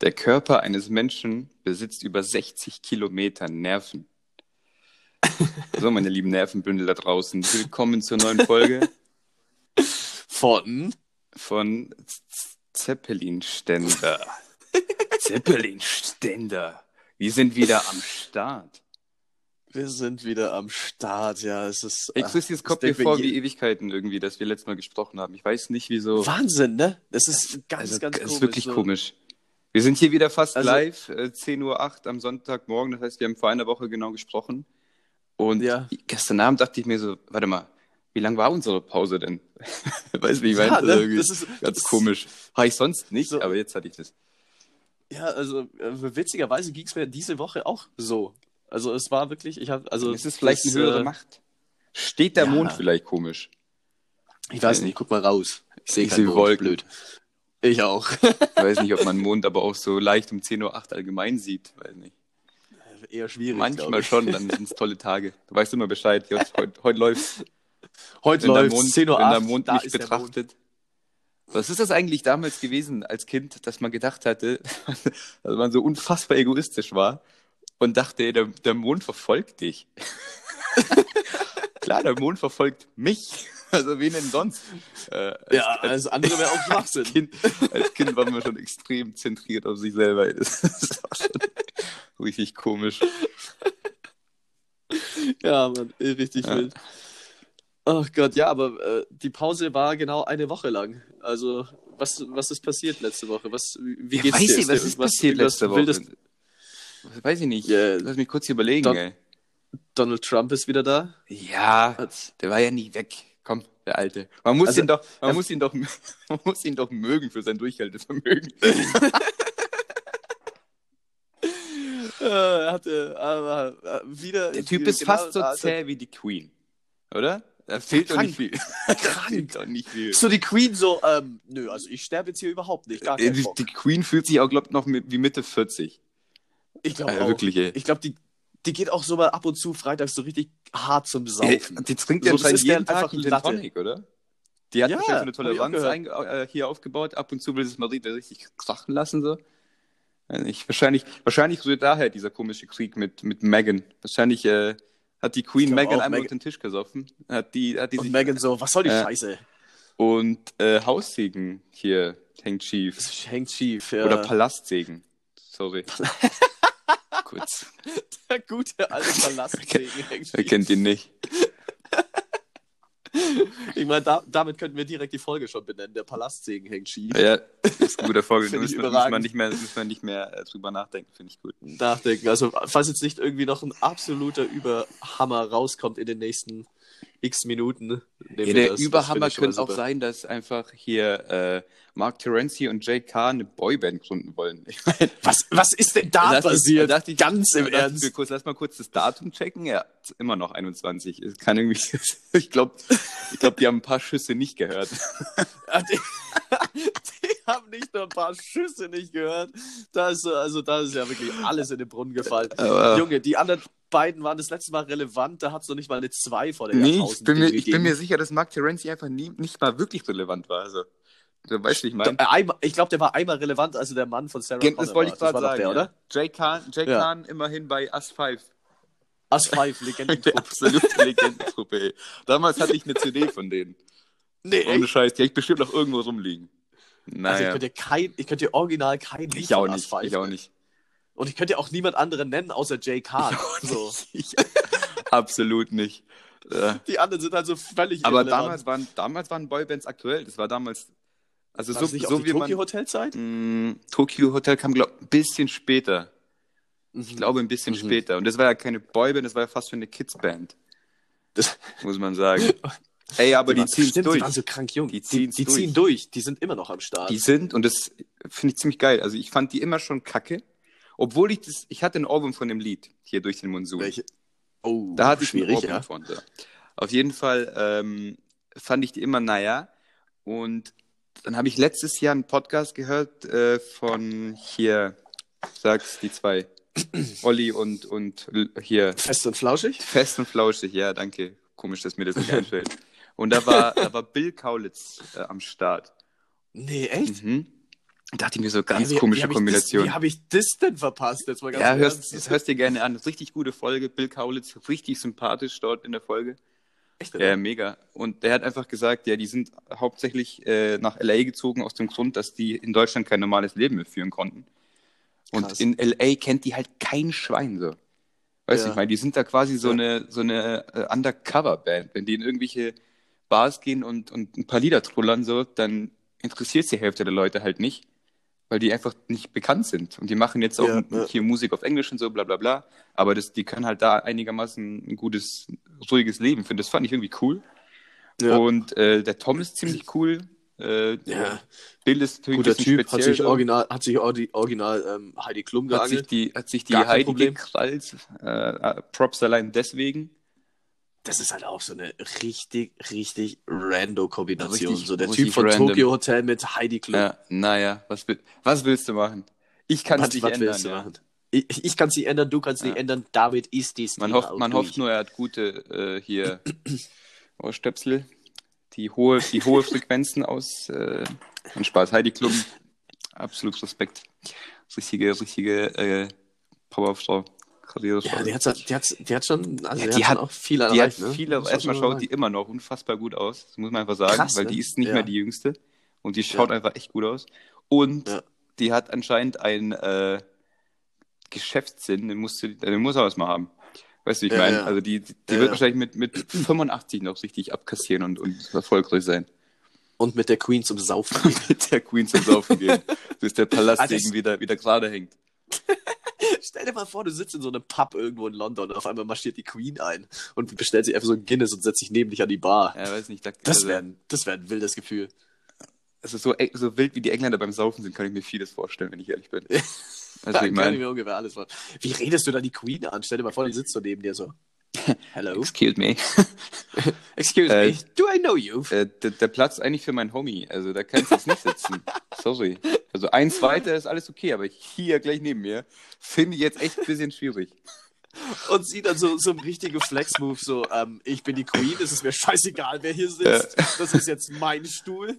Der Körper eines Menschen besitzt über 60 Kilometer Nerven. So, meine lieben Nervenbündel da draußen, willkommen zur neuen Folge Von? von Zeppelin-Ständer. Zeppelin-Ständer. Wir sind wieder am Start. Wir sind wieder am Start, ja. Es ist. Ich wüsste, es kommt mir vor wie Ewigkeiten irgendwie, dass wir letztes Mal gesprochen haben. Ich weiß nicht, wieso. Wahnsinn, ne? Das ist ganz, Also, ganz es komisch. ist wirklich so. komisch. Wir sind hier wieder fast Also- live, äh, 10.08 Uhr am Sonntagmorgen. Das heißt, wir haben vor einer Woche genau gesprochen. Und Ja. gestern Abend dachte ich mir so, warte mal, wie lang war unsere Pause denn? wie ich Ja, meine? ne? Irgendwie Das ist- ganz das- komisch. Habe ich sonst nicht, So. aber jetzt hatte ich das. Ja, also äh, witzigerweise ging es mir diese Woche auch so. Also es war wirklich, ich habe, also es ist vielleicht das, eine höhere äh, Macht. Steht der ja. Mond vielleicht komisch? Ich weiß nicht, guck mal raus. Ich sehe Ich seh Wolken. blöd. Ich auch. Ich weiß nicht, ob man Mond aber auch so leicht um 10.08 Uhr allgemein sieht. Weiß nicht. Eher schwierig. Manchmal schon, dann sind es tolle Tage. Du weißt immer Bescheid. Heute, heute, heute läuft Heute läuft Mond, 10 Uhr wenn der Mond Mond. betrachtet. Was ist das eigentlich damals gewesen als Kind, dass man gedacht hatte, dass man so unfassbar egoistisch war und dachte, der, der Mond verfolgt dich? Klar, der Mond verfolgt mich. Also wen denn sonst? Äh, als, Ja, als, alles andere wäre auch Schwachsinn. kind, als Kind war man schon extrem zentriert auf sich selber. Das, das war schon richtig komisch. Ja, Mann, eh, richtig Ja. wild. Ach Gott, ja, aber äh, die Pause war genau eine Woche lang. Also, was, was ist passiert letzte Woche? Was, wie Ja, geht's weiß dir? ich, was ist irgendwas- passiert letzte Woche? Was weiß ich nicht. Ja. Lass mich kurz überlegen, Don- ey. Donald Trump ist wieder da. Ja, der war ja nie weg. Komm, der Alte. Man muss Also, ihn doch, man muss ihn doch, man muss ihn doch mögen für sein Durchhaltevermögen. Äh, er hatte aber äh, wieder. Der Typ ist genau- fast so also- zäh wie die Queen, oder? Da fehlt doch krank. nicht viel. Fehlt doch nicht viel. So die Queen so, ähm, nö, also ich sterbe jetzt hier überhaupt nicht. Gar Äh, Die, die Queen fühlt sich auch, glaube ich, noch mit, wie Mitte 40. Ich glaube Äh, auch. wirklich, ey. Ich glaube, die, die geht auch so mal ab und zu freitags so richtig hart zum Ey, Saufen. die trinkt So, ja ist der jeden Tag einfach einen Latte. Tonic, oder? Die hat Ja, so eine ich Toleranz einge- äh, hier aufgebaut. Ab und zu will sie es mal richtig, richtig krachen lassen, so. Nicht. Wahrscheinlich, wahrscheinlich rührt daher dieser komische Krieg mit, mit Megan. Wahrscheinlich äh, hat die Queen Ich Megan einmal unter den Tisch gesoffen. Hat die, hat die Und sich, Megan so, was soll die Äh, Scheiße? und äh, Haussegen hier hängt schief. Hängt schief. Ja. Oder Palastsegen. Sorry. Kurz. der gute alte Palastsegen hängt Wer kennt ihn nicht? Ich meine, da, damit könnten wir direkt die Folge schon benennen. Der Palastsegen hängt schief. Ja, ist ein guter Folge. Da muss man nicht mehr, muss man nicht mehr äh, drüber nachdenken. Finde ich gut. Nachdenken. Also, falls jetzt nicht irgendwie noch ein absoluter Überhammer rauskommt in den nächsten x Minuten. nehmen Ja, der das. Überhammer ich könnte auch sein, dass einfach hier äh, Mark Terenzi und Jake Carr eine Boyband gründen wollen. Ich meine, Was, was ist denn da ich- passiert? dachte ich- Ganz im ich Ernst. mir Kurz, lass mal kurz das Datum checken. Ja, immer noch 21. Es kann irgendwie, ich glaube, ich glaub, die haben ein paar Schüsse nicht gehört. Haben nicht nur ein paar Schüsse nicht gehört. Da ist, so- also, da ist ja wirklich alles in den Brunnen gefallen. Aber- Junge, die anderen beiden waren das letzte Mal relevant. Da hat es noch nicht mal eine 2 vor der Nee, ich bin, mir, ich bin mir sicher, dass Mark Terenzi einfach nie, nicht mal wirklich relevant war. Also, du weißt, wie ich meine. Äh, Ich glaube, der war einmal relevant, also der Mann von Sarah Gen- Das wollte ich gerade sagen. Der, oder? Jake Kahn, Jake Ja. Immerhin bei Us 5. As 5, Legendentruppe. Absolute Legendentruppe, ey. Damals hatte ich eine CD von denen. nee, Ohne? Scheiß, die hätte ich bestimmt noch irgendwo rumliegen. Also ich Naja, könnte kein, ich könnte original kein Lied ich auch nicht. As 5 Ich auch nicht. Und ich könnte auch niemand anderen nennen, außer Jay Kahn. So. Absolut nicht. Äh, Die anderen sind also völlig Aber irrelevant. damals waren, damals waren Boybands aktuell. Das war damals. Also War so, nicht so auch die wie man. Tokyo Hotel Zeit? Mh, Tokyo Hotel kam, glaube ich, ein bisschen später. Ich glaube, ein bisschen Mhm. später. Und das war ja keine Boyband, das war ja fast schon eine Kidsband, Das, muss man sagen. Ey, aber die, waren- ziehen stimmt, durch. Die waren so krank jung. Die Die, die, durch. ziehen durch. Die sind immer noch am Start. Die sind, und das finde ich ziemlich geil. Also ich fand die immer schon kacke. Obwohl ich das, ich hatte ein Ohrwurm von dem Lied, hier durch den Monsun. Welche? Oh, Da hatte ich einen Ohrwurm ja. von. Auf jeden Fall ähm, fand ich die immer naja. Und dann habe ich letztes Jahr einen Podcast gehört äh, von hier, sag's die zwei, Olli und, und hier, Fest und flauschig? Fest und Flauschig. Ja, danke. Komisch, dass mir das nicht einfällt. Und da war, da war Bill Kaulitz äh, am Start. Nee, echt? Mhm. Dachte ich mir so, ganz Wie- wie komische hab ich Kombination. Das, wie habe ich das denn verpasst? Jetzt mal ganz Ja, hörst, Ernst. hörst dir gerne an. Das richtig gute Folge. Bill Kaulitz, richtig sympathisch dort in der Folge. Echt, Ja, mega. Und der hat einfach gesagt, ja, die sind hauptsächlich äh, nach LA gezogen aus dem Grund, dass die in Deutschland kein normales Leben mehr führen konnten. Und Krass. in LA kennt die halt kein Schwein so. Weißt du, Ja. ich meine, die sind da quasi so Ja. eine, so eine äh, Undercover-Band. Wenn die in irgendwelche Bars gehen und, und ein paar Lieder trullern, so, dann interessiert die Hälfte der Leute halt nicht, weil die einfach nicht bekannt sind. Und die machen jetzt auch Ja, ja. hier Musik auf Englisch und so, bla bla bla. Aber das, die können halt da einigermaßen ein gutes, ruhiges Leben führen. Das fand ich irgendwie cool. Ja. Und äh, der Tom ist ziemlich cool. Äh, Ja. Bill ist natürlich Guter Typ, hat speziell. sich so. original, hat sich original ähm, Heidi Klum hat sich geangelt. die, hat sich die Heidi Problem. gekrallt. Äh, äh, Props allein deswegen. Das ist halt auch so eine richtig, richtig rando Kombination. Richtig- so der Typ von random. Tokyo Hotel mit Heidi Klum. Ja, naja, was, was willst du machen? Ich kann es nicht was ändern. willst du Ja. machen? Ich, ich kann es nicht ändern, du kannst Ja. nicht ändern. Damit ist dies Man, hofft, man hofft nur, er hat gute äh, hier Ohrstöpsel, die hohe, die hohe Frequenzen aus. Äh, und Spaß. Heidi Klum, absolut Respekt. Richtige, richtige äh, Powerfrau. Karrierefrau. Ja, die hat, die hat, die hat schon, also Ja, die die hat, hat- schon auch viel Die hat erreicht. ne? erstmal schon schaut sagen. die immer noch unfassbar gut aus. Das muss man einfach sagen, Krass, weil ne? die ist nicht Ja. mehr die jüngste. Und die schaut Ja. einfach echt gut aus. Und die hat anscheinend einen äh, Geschäftssinn, den, musst du, den muss er was mal haben. Weißt du, wie ich meine? Also die, die wird wahrscheinlich mit, mit 85 noch richtig abkassieren und, und erfolgreich sein. Und mit der Queen zum Saufen gehen. mit der Queen zum Saufen gehen, bis der Palast das- irgendwie wieder, wieder gerade hängt. Stell dir mal vor, du sitzt in so einem Pub irgendwo in London und auf einmal marschiert die Queen ein und bestellt sich einfach so ein Guinness und setzt sich neben dich an die Bar. Ja, weiß nicht. Da, Das also, wäre das wär ein wildes Gefühl. also so, ey, so wild wie die Engländer beim Saufen sind, kann ich mir vieles vorstellen, wenn ich ehrlich bin. Also, ich kann ich mir ungefähr alles vor. Wie redest du da die Queen an? Stell dir mal vor, die sitzt so neben dir so. Hello? excuse me. Excuse Äh, me. Do I know you? Äh, der, der Platz ist eigentlich für meinen Homie. Also da kannst du jetzt nicht sitzen. Sorry. Also eins weiter ist alles okay, aber hier gleich neben mir finde ich jetzt echt ein bisschen schwierig. Und sie dann so, so ein richtiger Flex-Move, so, ähm, ich bin die Queen, es ist mir scheißegal, wer hier sitzt. Das ist jetzt mein Stuhl.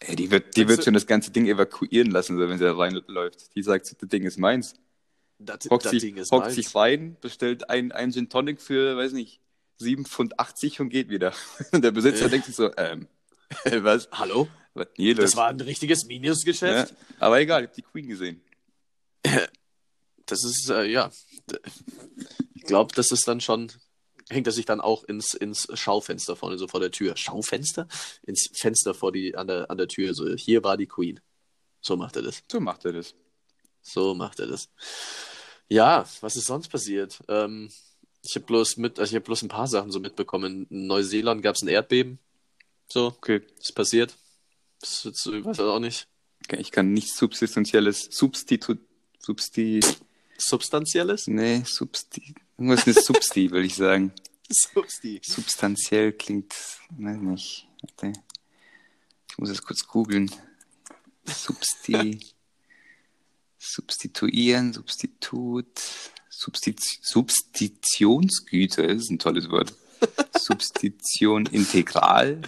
Ey, die wird, die wird schon das ganze Ding evakuieren lassen, so, wenn sie da reinläuft. Die sagt, das Ding ist meins. Das, Hockt, das sich, Ding ist hockt sich rein, bestellt ein, ein Gin Tonic für, weiß nicht, 7,80 Pfund und geht wieder. Und der Besitzer Äh. denkt sich so, ähm, was? Hallo? Was? Nee, Das war ein richtiges Minusgeschäft. ja, aber egal, ich hab die Queen gesehen. Das ist, äh, ja. Ich glaube, das ist dann schon. Hängt er sich dann auch ins, ins Schaufenster vorne, so vor der Tür. Schaufenster? Ins Fenster vor die, an, der, an der Tür. So, hier war die Queen. So macht er das. So macht er das. So macht er das. Ja, was ist sonst passiert? Ähm, ich habe bloß mit, also ich habe bloß ein paar Sachen so mitbekommen. In Neuseeland gab es ein Erdbeben. So, Okay. ist passiert. Das jetzt, ich weiß auch nicht. Ich kann nichts Substitutielles, Substitu, Substi, Substanzielles? nee, Substi, irgendwas mit Substi, würde ich sagen. Substi. Substanziell klingt, weiß nicht. Ich muss es kurz googeln. Substi, substituieren, Substitut, Substi Substitutionsgüte, das ist ein tolles Wort. Substitution integral,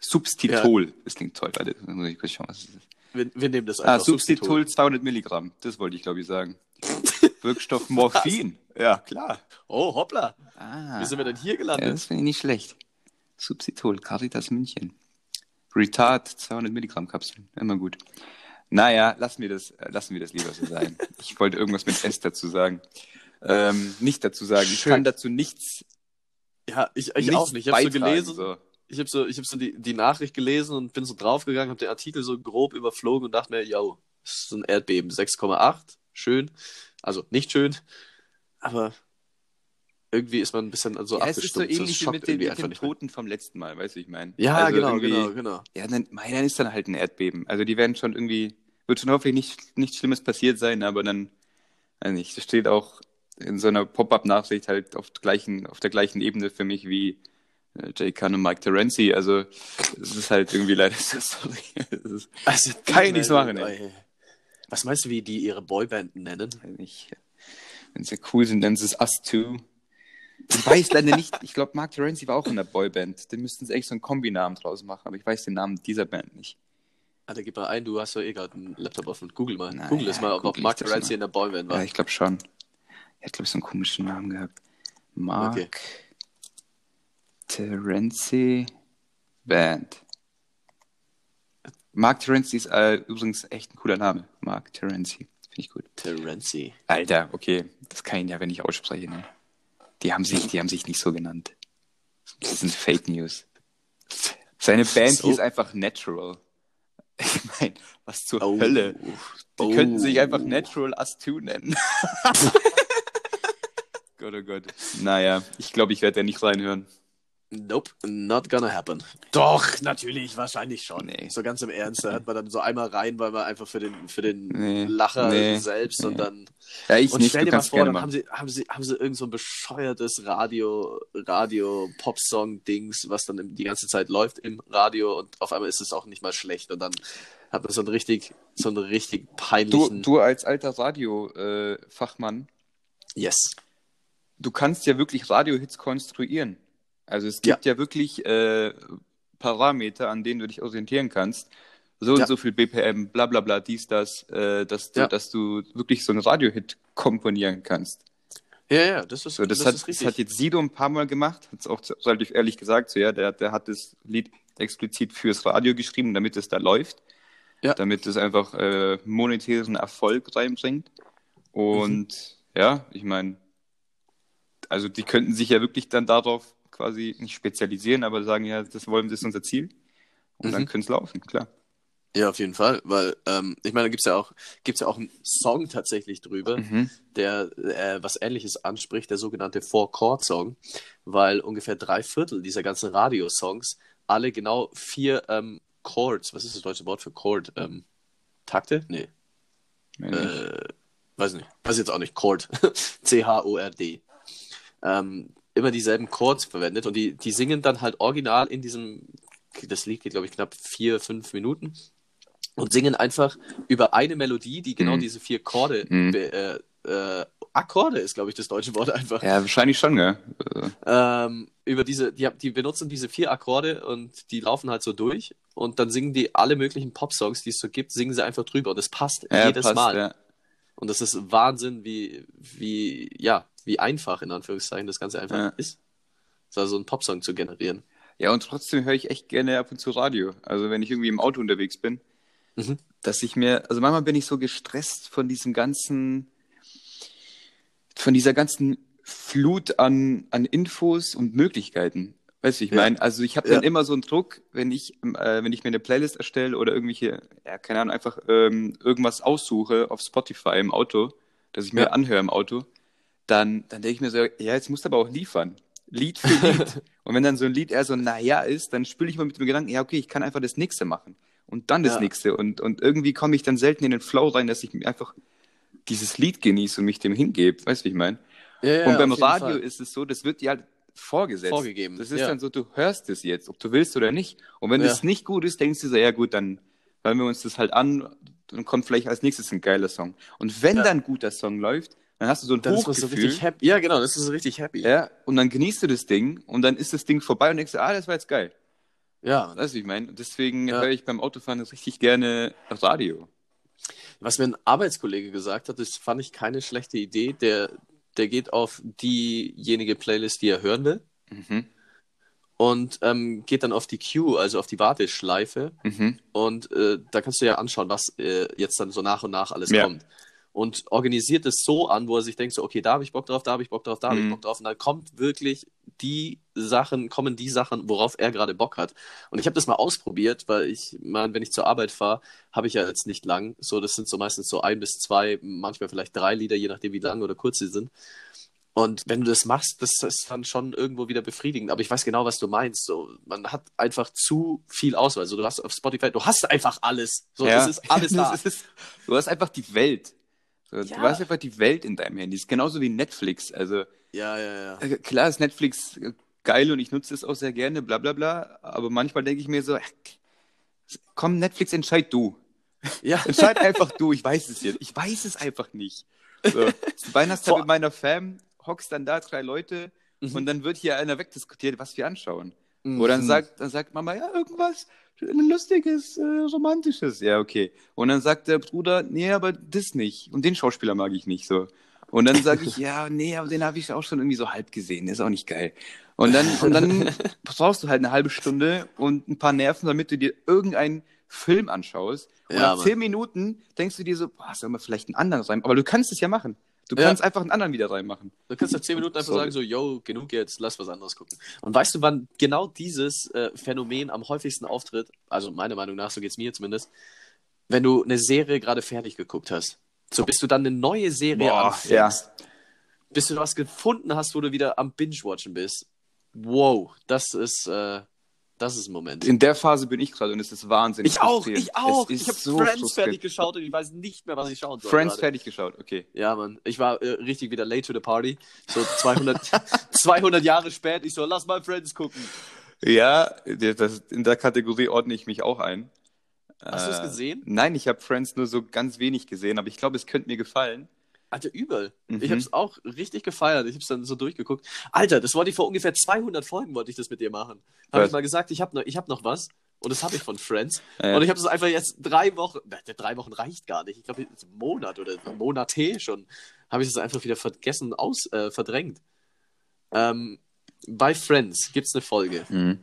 Substitol, das klingt toll, warte, muss ich kurz schauen, was das ist. Wir, wir nehmen das Ah, einfach. Substitul 200 Milligramm. Das wollte ich, glaube ich, sagen. Wirkstoff Morphin. Ja, klar. Oh, hoppla. Ah, Wie sind wir denn hier ja, gelandet? das finde ich nicht schlecht. Substitul, Caritas München. Retard, 200 Milligramm Kapseln. Immer gut. Naja, lassen wir das, äh, lassen wir das lieber so sein. Ich wollte irgendwas mit S dazu sagen. Ähm, nicht dazu sagen. Ich Schön. kann dazu nichts, Ja, ich, ich auch nicht. Ich habe so gelesen, So. ich habe so, ich hab so die, die Nachricht gelesen und bin so draufgegangen, habe den Artikel so grob überflogen und dachte mir, yo, das ist ein Erdbeben, 6,8, schön. Also nicht schön, aber irgendwie ist man ein bisschen so Ja, es ist so abgestumpft. Ähnlich wie mit den, mit den. Toten vom letzten Mal, weißt du, wie ich meine? Ja, Also genau, genau, genau. Ja, dann, mei, dann ist dann halt ein Erdbeben. Also die werden schon irgendwie, wird schon hoffentlich nicht, nichts Schlimmes passiert sein, aber dann, weiß nicht, das steht auch in so einer Pop-Up-Nachricht halt auf, gleichen, auf der gleichen Ebene für mich wie äh, Jay Khan und Mike Terenzi. Also es ist halt irgendwie leider so, sorry. Ist, Also, Kann ich nichts machen, ey. Was meinst du, wie die ihre Boyband nennen? wenn sie cool sind, nennen sie es Us Two. Ich weiß leider nicht, ich glaube, Mark Terenzi war auch in der Boyband. Den müssten sie echt so einen Kombinamen draus machen, aber ich weiß den Namen dieser Band nicht. Alter, gib mal ein, du hast doch eh gerade einen Laptop offen. Google mal. Na Google es ja, mal, ob, ob google Mark Terenzi in der Boyband war. Ja, ich glaube schon. Er hat, glaube ich, so einen komischen Namen gehabt. Mark Okay. Terenzi Band. Mark Terenzi ist äh, übrigens echt ein cooler Name. Mark Terenzi. Finde ich gut. Terenzi. Alter, okay. Das kann ich ja, wenn ich ausspreche. Ne? Die, haben sich, die haben sich nicht so genannt. Das sind Fake News. Seine Band So. hieß einfach Natural. Ich meine, was zur Oh. Hölle. Die Oh. könnten sich einfach Natural Us 2 nennen. Gott, oh Gott. Naja, ich glaube, ich werde da nicht reinhören. Nope, not gonna happen. Doch, natürlich, wahrscheinlich schon. Nee. So ganz im Ernst, da hört man dann so einmal rein, weil man einfach für den, für den Nee. Lacher Nee. selbst und dann. Ja, ich Und nicht, stell du dir mal vor, dann haben sie, haben sie, haben sie irgend so ein bescheuertes Radio, Radio, Popsong-Dings, was dann die ganze Zeit läuft im Radio und auf einmal ist es auch nicht mal schlecht und dann hat man so einen richtig, so einen richtig Du, peinlichen. du als alter Radio-Fachmann, Yes. du kannst ja wirklich Radiohits konstruieren. Also es gibt ja, wirklich äh, Parameter, an denen du dich orientieren kannst. So Ja. und so viel BPM, bla bla bla, dies, das, äh, dass, du, Ja. dass du wirklich so einen Radiohit komponieren kannst. Ja, ja, das ist, So, das, das hat, ist das richtig. hat jetzt Sido ein paar Mal gemacht, hat es auch relativ ehrlich gesagt, so ja, der, der hat das Lied explizit fürs Radio geschrieben, damit es da läuft, Ja. damit es einfach äh, monetären Erfolg reinbringt. Und Mhm. ja, ich meine, also die könnten sich ja wirklich dann darauf quasi nicht spezialisieren, aber sagen, ja, das wollen, das ist unser Ziel. Und dann Mhm. könnte es laufen, klar. Ja, auf jeden Fall, weil ähm, ich meine, da gibt's ja auch gibt's ja auch einen Song tatsächlich drüber, Mhm. der äh, was Ähnliches anspricht, der sogenannte Four-Chord-Song, weil ungefähr drei Viertel dieser ganzen Radiosongs alle genau vier ähm, Chords, was ist das deutsche Wort für Chord? Ähm, Takte? Nee, nicht. äh, weiß nicht, weiß jetzt auch nicht, Chord, C-H-O-R-D. Ähm, immer dieselben Chords verwendet und die, die singen dann halt original in diesem, das Lied geht glaube ich knapp vier, fünf Minuten und singen einfach über eine Melodie, die genau Mhm. diese vier Chorde, Mhm. äh, äh, Akkorde ist glaube ich das deutsche Wort einfach, ja, wahrscheinlich schon, ja. Äh, ähm, über diese, die, die benutzen diese vier Akkorde und die laufen halt so durch und dann singen die alle möglichen Popsongs, die es so gibt, singen sie einfach drüber und das passt ja, jedes passt, Mal. Ja. Und das ist Wahnsinn, wie, wie, ja, wie einfach in Anführungszeichen das Ganze einfach Ja. ist. So so einen Popsong zu generieren. Ja, und trotzdem höre ich echt gerne ab und zu Radio. Also wenn ich irgendwie im Auto unterwegs bin, Mhm. dass ich mir, also manchmal bin ich so gestresst von diesem ganzen, von dieser ganzen Flut an, an Infos und Möglichkeiten. Weißt du, ich Ja. meine, also ich habe dann Ja. immer so einen Druck, wenn ich, äh, wenn ich mir eine Playlist erstelle oder irgendwelche, ja, keine Ahnung, einfach ähm, irgendwas aussuche auf Spotify im Auto, dass ich mir Ja. anhöre im Auto, dann, dann denke ich mir so, ja, jetzt musst du aber auch liefern. Lied für Lied. und wenn dann so ein Lied eher so, naja ist, dann spüle ich mal mit dem Gedanken, ja, okay, ich kann einfach das nächste machen. Und dann das Ja. nächste. Und, und irgendwie komme ich dann selten in den Flow rein, dass ich mir einfach dieses Lied genieße und mich dem hingebe. Weißt du, wie ich meine? Ja, und beim Radio Fall. ist es so, das wird dir halt vorgesetzt. Vorgegeben, Das ist ja. dann so, du hörst es jetzt, ob du willst oder nicht. Und wenn Ja. es nicht gut ist, denkst du so, ja gut, dann hören wir uns das halt an, dann kommt vielleicht als nächstes ein geiler Song. Und wenn Ja. dann ein guter Song läuft, dann hast du so ein Dann ist man so Hochgefühl. richtig happy. Ja, genau, das ist so richtig happy. ja, und dann genießt du das Ding und dann ist das Ding vorbei und denkst du, ah, das war jetzt geil. Ja. Weißt du, wie ich meine? Deswegen Ja. höre ich beim Autofahren richtig gerne Radio. Was mir ein Arbeitskollege gesagt hat, das fand ich keine schlechte Idee. Der, der geht auf diejenige Playlist, die er hören will. Mhm. Und ähm, geht dann auf die Queue, also auf die Warteschleife. Mhm. Und äh, da kannst du ja anschauen, was äh, jetzt dann so nach und nach alles Ja. kommt. Und organisiert es so an, wo er sich denkt, so, okay, da habe ich Bock drauf, da habe ich Bock drauf, da habe ich Mhm. Bock drauf. Und dann kommt wirklich die Sachen, kommen die Sachen, worauf er gerade Bock hat. Und ich habe das mal ausprobiert, weil ich, meine, wenn ich zur Arbeit fahre, habe ich ja jetzt nicht lang. So, das sind so meistens so ein bis zwei, manchmal vielleicht drei Lieder, je nachdem, wie lang oder kurz sie sind. Und wenn du das machst, das ist dann schon irgendwo wieder befriedigend. Aber ich weiß genau, was du meinst. So, man hat einfach zu viel Auswahl. So, du hast auf Spotify, du hast einfach alles. So, ja. es ist alles da. Das ist, du hast einfach die Welt. So, Ja. Du hast einfach die Welt in deinem Handy. Das ist genauso wie Netflix. Also Ja, ja, ja. äh, klar ist Netflix äh, geil und ich nutze es auch sehr gerne, bla bla bla. Aber manchmal denke ich mir so, komm, Netflix, entscheid du. Ja, Entscheid einfach du. Ich weiß es jetzt. Ich weiß es einfach nicht. So, Weihnachtstag mit meiner Fam hockst dann da drei Leute Mhm. und dann wird hier einer wegdiskutiert, was wir anschauen. Wo dann Mhm. sagt, dann sagt Mama, ja, irgendwas Lustiges, äh, Romantisches. Ja, okay. Und dann sagt der Bruder, nee, aber das nicht. Und den Schauspieler mag ich nicht so. Und dann sage ich, ja, nee, aber den habe ich auch schon irgendwie so halb gesehen. Der ist auch nicht geil. Und dann, und dann brauchst du halt eine halbe Stunde und ein paar Nerven, damit du dir irgendeinen Film anschaust. Und Ja, nach zehn Minuten denkst du dir so, boah, soll man vielleicht einen anderen rein? Aber du kannst es ja machen. Du Ja. kannst einfach einen anderen wieder reinmachen. Du kannst nach 10 Minuten einfach Sorry. sagen, so, yo, genug jetzt, lass was anderes gucken. Und weißt du, wann genau dieses äh, Phänomen am häufigsten auftritt? Also meiner Meinung nach, so geht's mir zumindest. Wenn du eine Serie gerade fertig geguckt hast. So, bis du dann eine neue Serie Boah, anfängst. ja. Bis du was gefunden hast, wo du wieder am Binge-Watchen bist. Wow, das ist, äh, das ist ein Moment. In der Phase bin ich gerade und es ist wahnsinnig. Ich auch, ich auch. Ich habe so Friends fertig geschaut und ich weiß nicht mehr, was ich schauen soll. Friends gerade. fertig geschaut, okay. Ja, Mann. Ich war äh, richtig wieder late to the party. So 200, 200 Jahre spät. Ich so, lass mal Friends gucken. Ja, das, in der Kategorie ordne ich mich auch ein. Hast du es Äh, gesehen? Nein, ich habe Friends nur so ganz wenig gesehen, aber ich glaube, es könnte mir gefallen. Alter, übel. Mhm. Ich hab's auch richtig gefeiert. Ich hab's dann so durchgeguckt. Alter, das wollte ich vor ungefähr 200 Folgen, wollte ich das mit dir machen. Habe ich mal gesagt, ich habe noch, ich hab noch was. Und das habe ich von Friends. Ja. Und ich habe es einfach jetzt drei Wochen, drei Wochen reicht gar nicht. Ich glaube, jetzt einen Monat oder Monate schon, habe ich das einfach wieder vergessen, aus, äh, verdrängt. Ähm, bei Friends gibt's eine Folge. Mhm.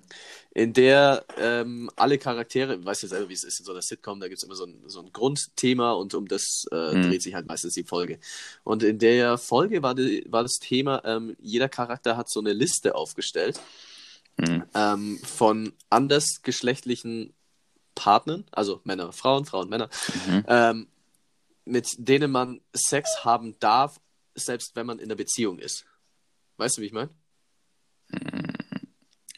in der ähm, alle Charaktere, weißt du selber, wie es ist in so einer Sitcom, da gibt es immer so ein, so ein Grundthema und um das äh, Mhm. dreht sich halt meistens die Folge. Und in der Folge war, die, war das Thema, ähm, jeder Charakter hat so eine Liste aufgestellt Mhm. ähm, von andersgeschlechtlichen Partnern, also Männer, Frauen, Frauen, Männer, Mhm. ähm, mit denen man Sex haben darf, selbst wenn man in einer Beziehung ist. Weißt du, wie ich meine?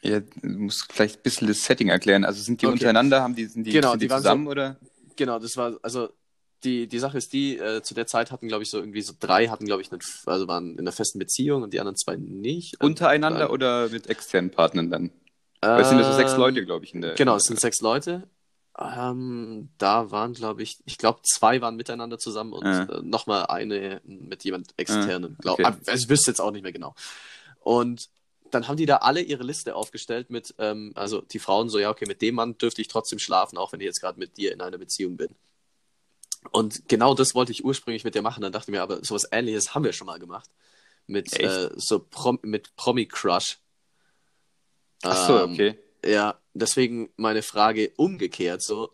Ja, du musst vielleicht ein bisschen das Setting erklären. Also sind die Okay. untereinander, haben die, sind die, Genau, sind die die zusammen so- oder? Genau, das war, also die, die Sache ist die, äh, zu der Zeit hatten, glaube ich, so irgendwie so drei hatten, glaube ich, einen, also waren in einer festen Beziehung und die anderen zwei nicht. Untereinander Ähm, oder mit externen Partnern dann? Weil es sind ja so sechs ähm, Leute, glaube ich, in der. Genau, es sind sechs Leute. Ähm, da waren, glaube ich, ich glaube, zwei waren miteinander zusammen und Ja. äh, nochmal eine mit jemand externen. Glaub, okay. ah, also ich wüsste jetzt auch nicht mehr genau. Und dann haben die da alle ihre Liste aufgestellt mit, ähm, also die Frauen so, ja, okay, mit dem Mann dürfte ich trotzdem schlafen, auch wenn ich jetzt gerade mit dir in einer Beziehung bin. Und genau das wollte ich ursprünglich mit dir machen. Dann dachte ich mir, aber sowas ähnliches haben wir schon mal gemacht. Mit äh, so Prom mit Promi Crush. Ach so, Ähm, okay. ja, deswegen meine Frage umgekehrt, so,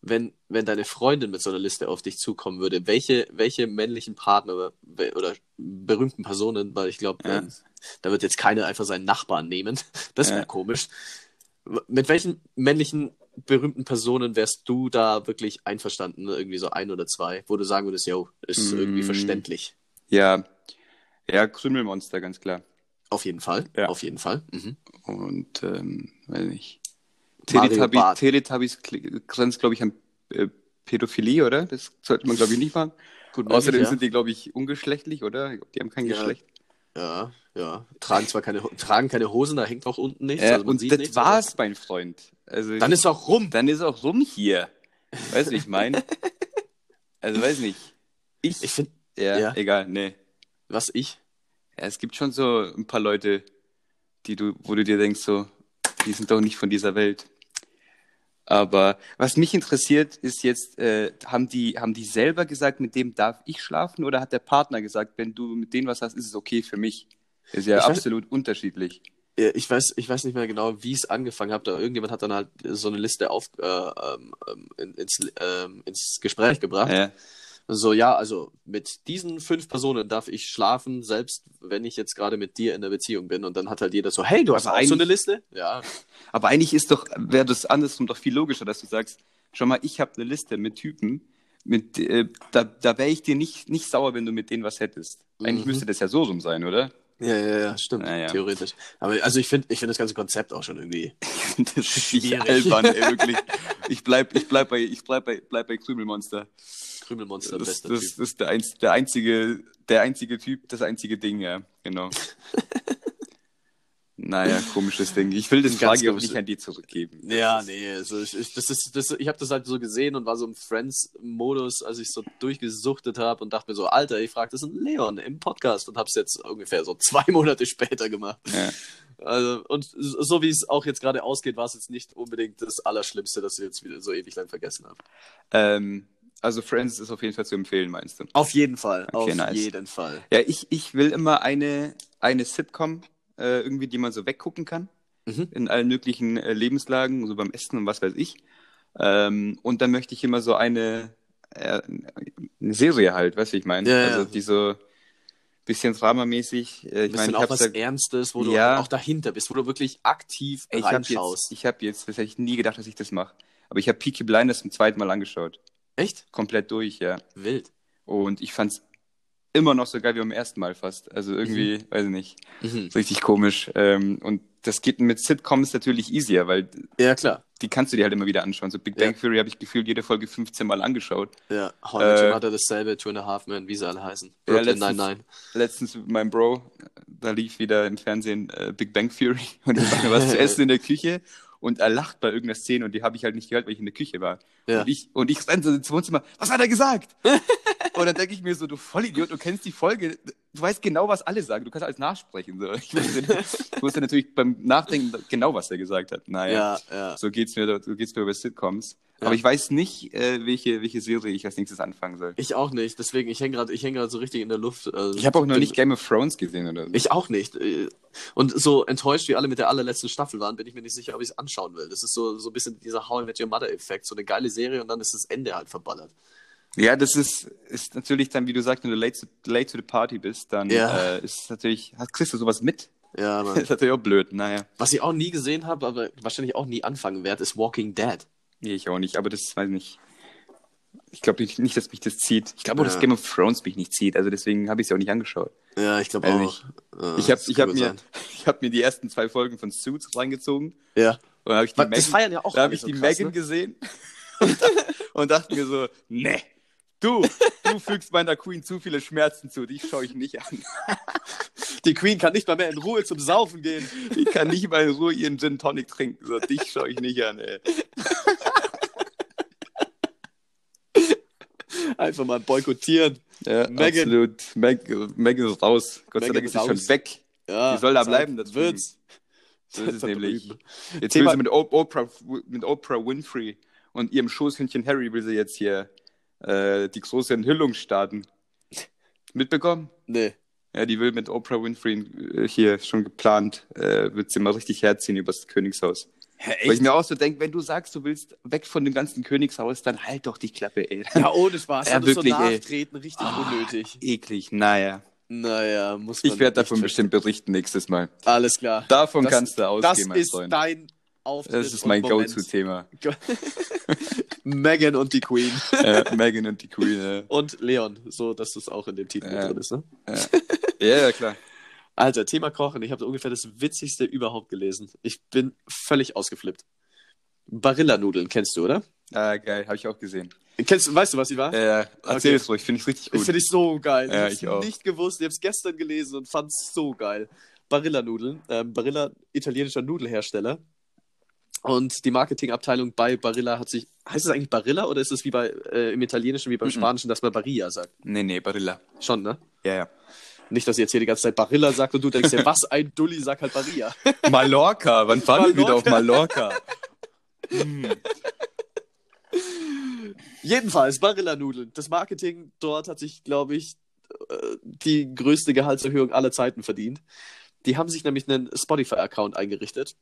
wenn, wenn deine Freundin mit so einer Liste auf dich zukommen würde, welche, welche männlichen Partner oder, oder berühmten Personen, weil ich glaube, Ja. ähm, da wird jetzt keiner einfach seinen Nachbarn nehmen, das wäre Ja. komisch. Mit welchen männlichen berühmten Personen wärst du da wirklich einverstanden, irgendwie so ein oder zwei, wo du sagen würdest, yo, ist irgendwie Mm. verständlich. Ja. Ja, Krümelmonster, ganz klar. Auf jeden Fall, Ja. auf jeden Fall. Mhm. Und, ähm, weiß nicht. Teletubby. Teletubbies grenzt, glaube ich, an äh, Pädophilie, oder? Das sollte man, glaube ich, nicht machen. Gut Außerdem ja. sind die, glaube ich, ungeschlechtlich, oder? Die haben kein Ja, Geschlecht. Ja, ja. Tragen zwar keine, tragen keine Hosen, da hängt auch unten nichts. Äh, also und das nichts, war's, mein Freund. Also, aber Dann ist auch rum. dann ist auch rum hier. Weißt du, ich meine? also, weiß nicht. Ich, Ich finde, ja, ja. egal, nee. was ich. Ja, es gibt schon so ein paar Leute, die du, wo du dir denkst, so, die sind doch nicht von dieser Welt. Aber was mich interessiert, ist jetzt, äh, haben die, haben die selber gesagt, mit dem darf ich schlafen, oder hat der Partner gesagt, wenn du mit denen was hast, ist es okay für mich? Ist ja Ich weiß- absolut unterschiedlich. Äh, Ich weiß, ich weiß nicht mehr genau, wie es angefangen hat, aber irgendjemand hat dann halt so eine Liste auf, äh, ähm, ähm, in- ins, ähm, ins Gespräch gebracht. Ja. So, ja, also mit diesen fünf Personen darf ich schlafen, selbst wenn ich jetzt gerade mit dir in der Beziehung bin. Und dann hat halt jeder so, hey, du hast Aber auch so eine Liste? Ja, Aber eigentlich ist doch, wäre das andersrum doch viel logischer, dass du sagst, schau mal, ich habe eine Liste mit Typen, mit, äh, da, da wäre ich dir nicht, nicht sauer, wenn du mit denen was hättest. Eigentlich Mhm. müsste das ja so rum sein, oder? ja, ja, ja stimmt, Ja, ja. theoretisch. Aber also ich finde ich finde das ganze Konzept auch schon irgendwie. Das ist Schwierig. albern, ey, wirklich. Ich bleib, ich bleib bei, ich bleib bei, bleib bei Krümelmonster. Krümelmonster, Das, bester das, ist der, einz, der einzige, der einzige Typ, das einzige Ding, ja, genau. naja, komisches Ding. Ich will das Frage auch nicht an die zurückgeben. Ja, nee, also ich, ich, das ist, das, ich habe das halt so gesehen und war so im Friends-Modus, als ich so durchgesuchtet habe und dachte mir so, Alter, ich frage das einen Leon im Podcast und habe es jetzt ungefähr so zwei Monate später gemacht. Ja. Also, und so wie es auch jetzt gerade ausgeht, war es jetzt nicht unbedingt das Allerschlimmste, dass ich jetzt wieder so ewig lang vergessen habe. Ähm, also Friends ist auf jeden Fall zu empfehlen, meinst du? Auf jeden Fall, Okay, auf nice. jeden Fall. Ja, ich, ich will immer eine, eine Sitcom, äh, irgendwie, die man so weggucken kann. Mhm. In allen möglichen äh, Lebenslagen, so beim Essen und was weiß ich. Ähm, und dann möchte ich immer so eine, äh, eine Serie halt, weißt du, wie ich meine? Ja, ja. also die so bisschen dramamäßig. Äh, ich Bisschen ich auch was ja, Ernstes, wo du Ja. auch dahinter bist, wo du wirklich aktiv ey, ich habe reinschaust. jetzt, ich habe jetzt, das hätte ich nie gedacht, dass ich das mache. Aber ich habe Peaky Blinders zum zweiten Mal angeschaut. Echt? Komplett durch, ja. Wild. Und ich fand's immer noch so geil wie beim ersten Mal fast. Also irgendwie, weiß ich nicht, Mhm. richtig komisch. Ähm, und das geht mit Sitcoms natürlich easier, weil Ja, klar. die kannst du dir halt immer wieder anschauen. So Big Ja. Bang Theory habe ich gefühlt jede Folge 15 Mal angeschaut. Ja, How Your Äh, Mother dasselbe, Two and a Half Men, wie sie alle heißen. Ja, Brooklyn letztens- Nine-Nine. Letztens mit meinem Bro, da lief wieder im Fernsehen äh, Big Bang Theory und ich mache mir was zu essen in der Küche und er lacht bei irgendeiner Szene und die habe ich halt nicht gehört, weil ich in der Küche war. Ja. Und ich, und ich renne so ins Wohnzimmer, was hat er gesagt? und dann denke ich mir so, du Vollidiot, du kennst die Folge, du weißt genau, was alle sagen, du kannst alles nachsprechen. So. Ich, wusste, ich wusste natürlich beim Nachdenken genau, was er gesagt hat. Naja, Ja, ja. so geht's mir, so geht's mir über Sitcoms. Ja. Aber ich weiß nicht, äh, welche, welche Serie ich als nächstes anfangen soll. Ich auch nicht, deswegen, ich hänge gerade häng so richtig in der Luft. Also, Ich habe auch noch nicht Game of Thrones gesehen oder so. Ich auch nicht. Äh, Und so enttäuscht wie alle mit der allerletzten Staffel waren, bin ich mir nicht sicher, ob ich es anschauen will. Das ist so, so ein bisschen dieser How I Met Your Mother-Effekt. So eine geile Serie und dann ist das Ende halt verballert. Ja, das ist, ist natürlich dann, wie du sagst, wenn du late to, late to the party bist, dann Ja. äh, ist es natürlich, hast, kriegst du sowas mit. Ja, Das Mann. ist natürlich auch blöd, naja. Was ich auch nie gesehen habe, aber wahrscheinlich auch nie anfangen werde, ist Walking Dead. Nee, ich auch nicht, aber das weiß ich nicht. Ich glaube nicht, dass mich das zieht. Ich glaube auch, Ja. dass Game of Thrones mich nicht zieht, also deswegen habe ich es auch nicht angeschaut. Ja, ich glaube auch. nicht. Äh, Ich habe das ich hab mir, ich hab mir die ersten zwei Folgen von Suits reingezogen Ja. und habe ich die Megan, ja da habe alle ich so die krass, Megan ne? gesehen und, und dachte mir so, ne, du, du fügst meiner Queen zu viele Schmerzen zu, dich schaue ich nicht an. Die Queen kann nicht mal mehr in Ruhe zum Saufen gehen. Ich kann nicht mal in Ruhe ihren Gin Tonic trinken. So, dich schaue ich nicht an, ey. Einfach mal boykottieren. Ja, Megan. absolut. Meg, Megan ist raus. Gott sei Dank ist sie schon weg. Ja, Die soll da bleiben, das wird's. So ist es nämlich. Jetzt Thema- will sie mit, Oprah, mit Oprah Winfrey und ihrem Schoßhündchen Harry will sie jetzt hier äh, die große Enthüllung starten. Mitbekommen? Nee. Ja, die will mit Oprah Winfrey äh, hier schon geplant, äh, wird sie mal richtig herziehen übers Königshaus. Hä, Weil ich mir auch so denke, wenn du sagst, du willst weg von dem ganzen Königshaus, dann halt doch die Klappe, ey. Ja, ohne Spaß. Ja, Ja, wirklich, so wirklich, ey. nachtreten, richtig Ah. unnötig. Eklig, naja. Naja, muss man Ich werde davon bestimmt berichten nächstes Mal. Alles klar. Davon Das- kannst du Das ausgehen, mein ist Freund. dein Auftritt. Das ist mein. Go-To-Thema. Megan und die Queen. äh, Megan und die Queen. Ja, Und Leon, so dass das auch in dem Titel Ja. drin ist. Ne? ja, ja klar. Alter, Thema Kochen. Ich habe ungefähr das Witzigste überhaupt gelesen. Ich bin völlig ausgeflippt. Barilla-Nudeln kennst du, oder? Ah, geil, habe ich auch gesehen. Kennst, weißt du, was ich war? Äh, erzähl Okay. es ruhig, finde ich richtig Ich gut. finde ich so geil. Ja, ich habe auch. nicht gewusst. Ich habe es gestern gelesen und fand es so geil. Barilla-Nudeln. Ähm, Barilla, italienischer Nudelhersteller. Und die Marketingabteilung bei Barilla hat sich. Heißt es eigentlich Barilla oder ist es wie bei äh, im Italienischen wie beim Mhm. Spanischen, dass man Barilla sagt? Nee, nee, Barilla. Schon, ne? Ja, ja. Nicht, dass ihr jetzt hier die ganze Zeit Barilla sagt und du denkst dir, was ein Dulli, sag halt Barilla. Mallorca, wann fahren wir wieder auf Mallorca. Mallorca? Hm. Jedenfalls, Barilla-Nudeln. Das Marketing dort hat sich, glaube ich, äh, die größte Gehaltserhöhung aller Zeiten verdient. Die haben sich nämlich einen Spotify-Account eingerichtet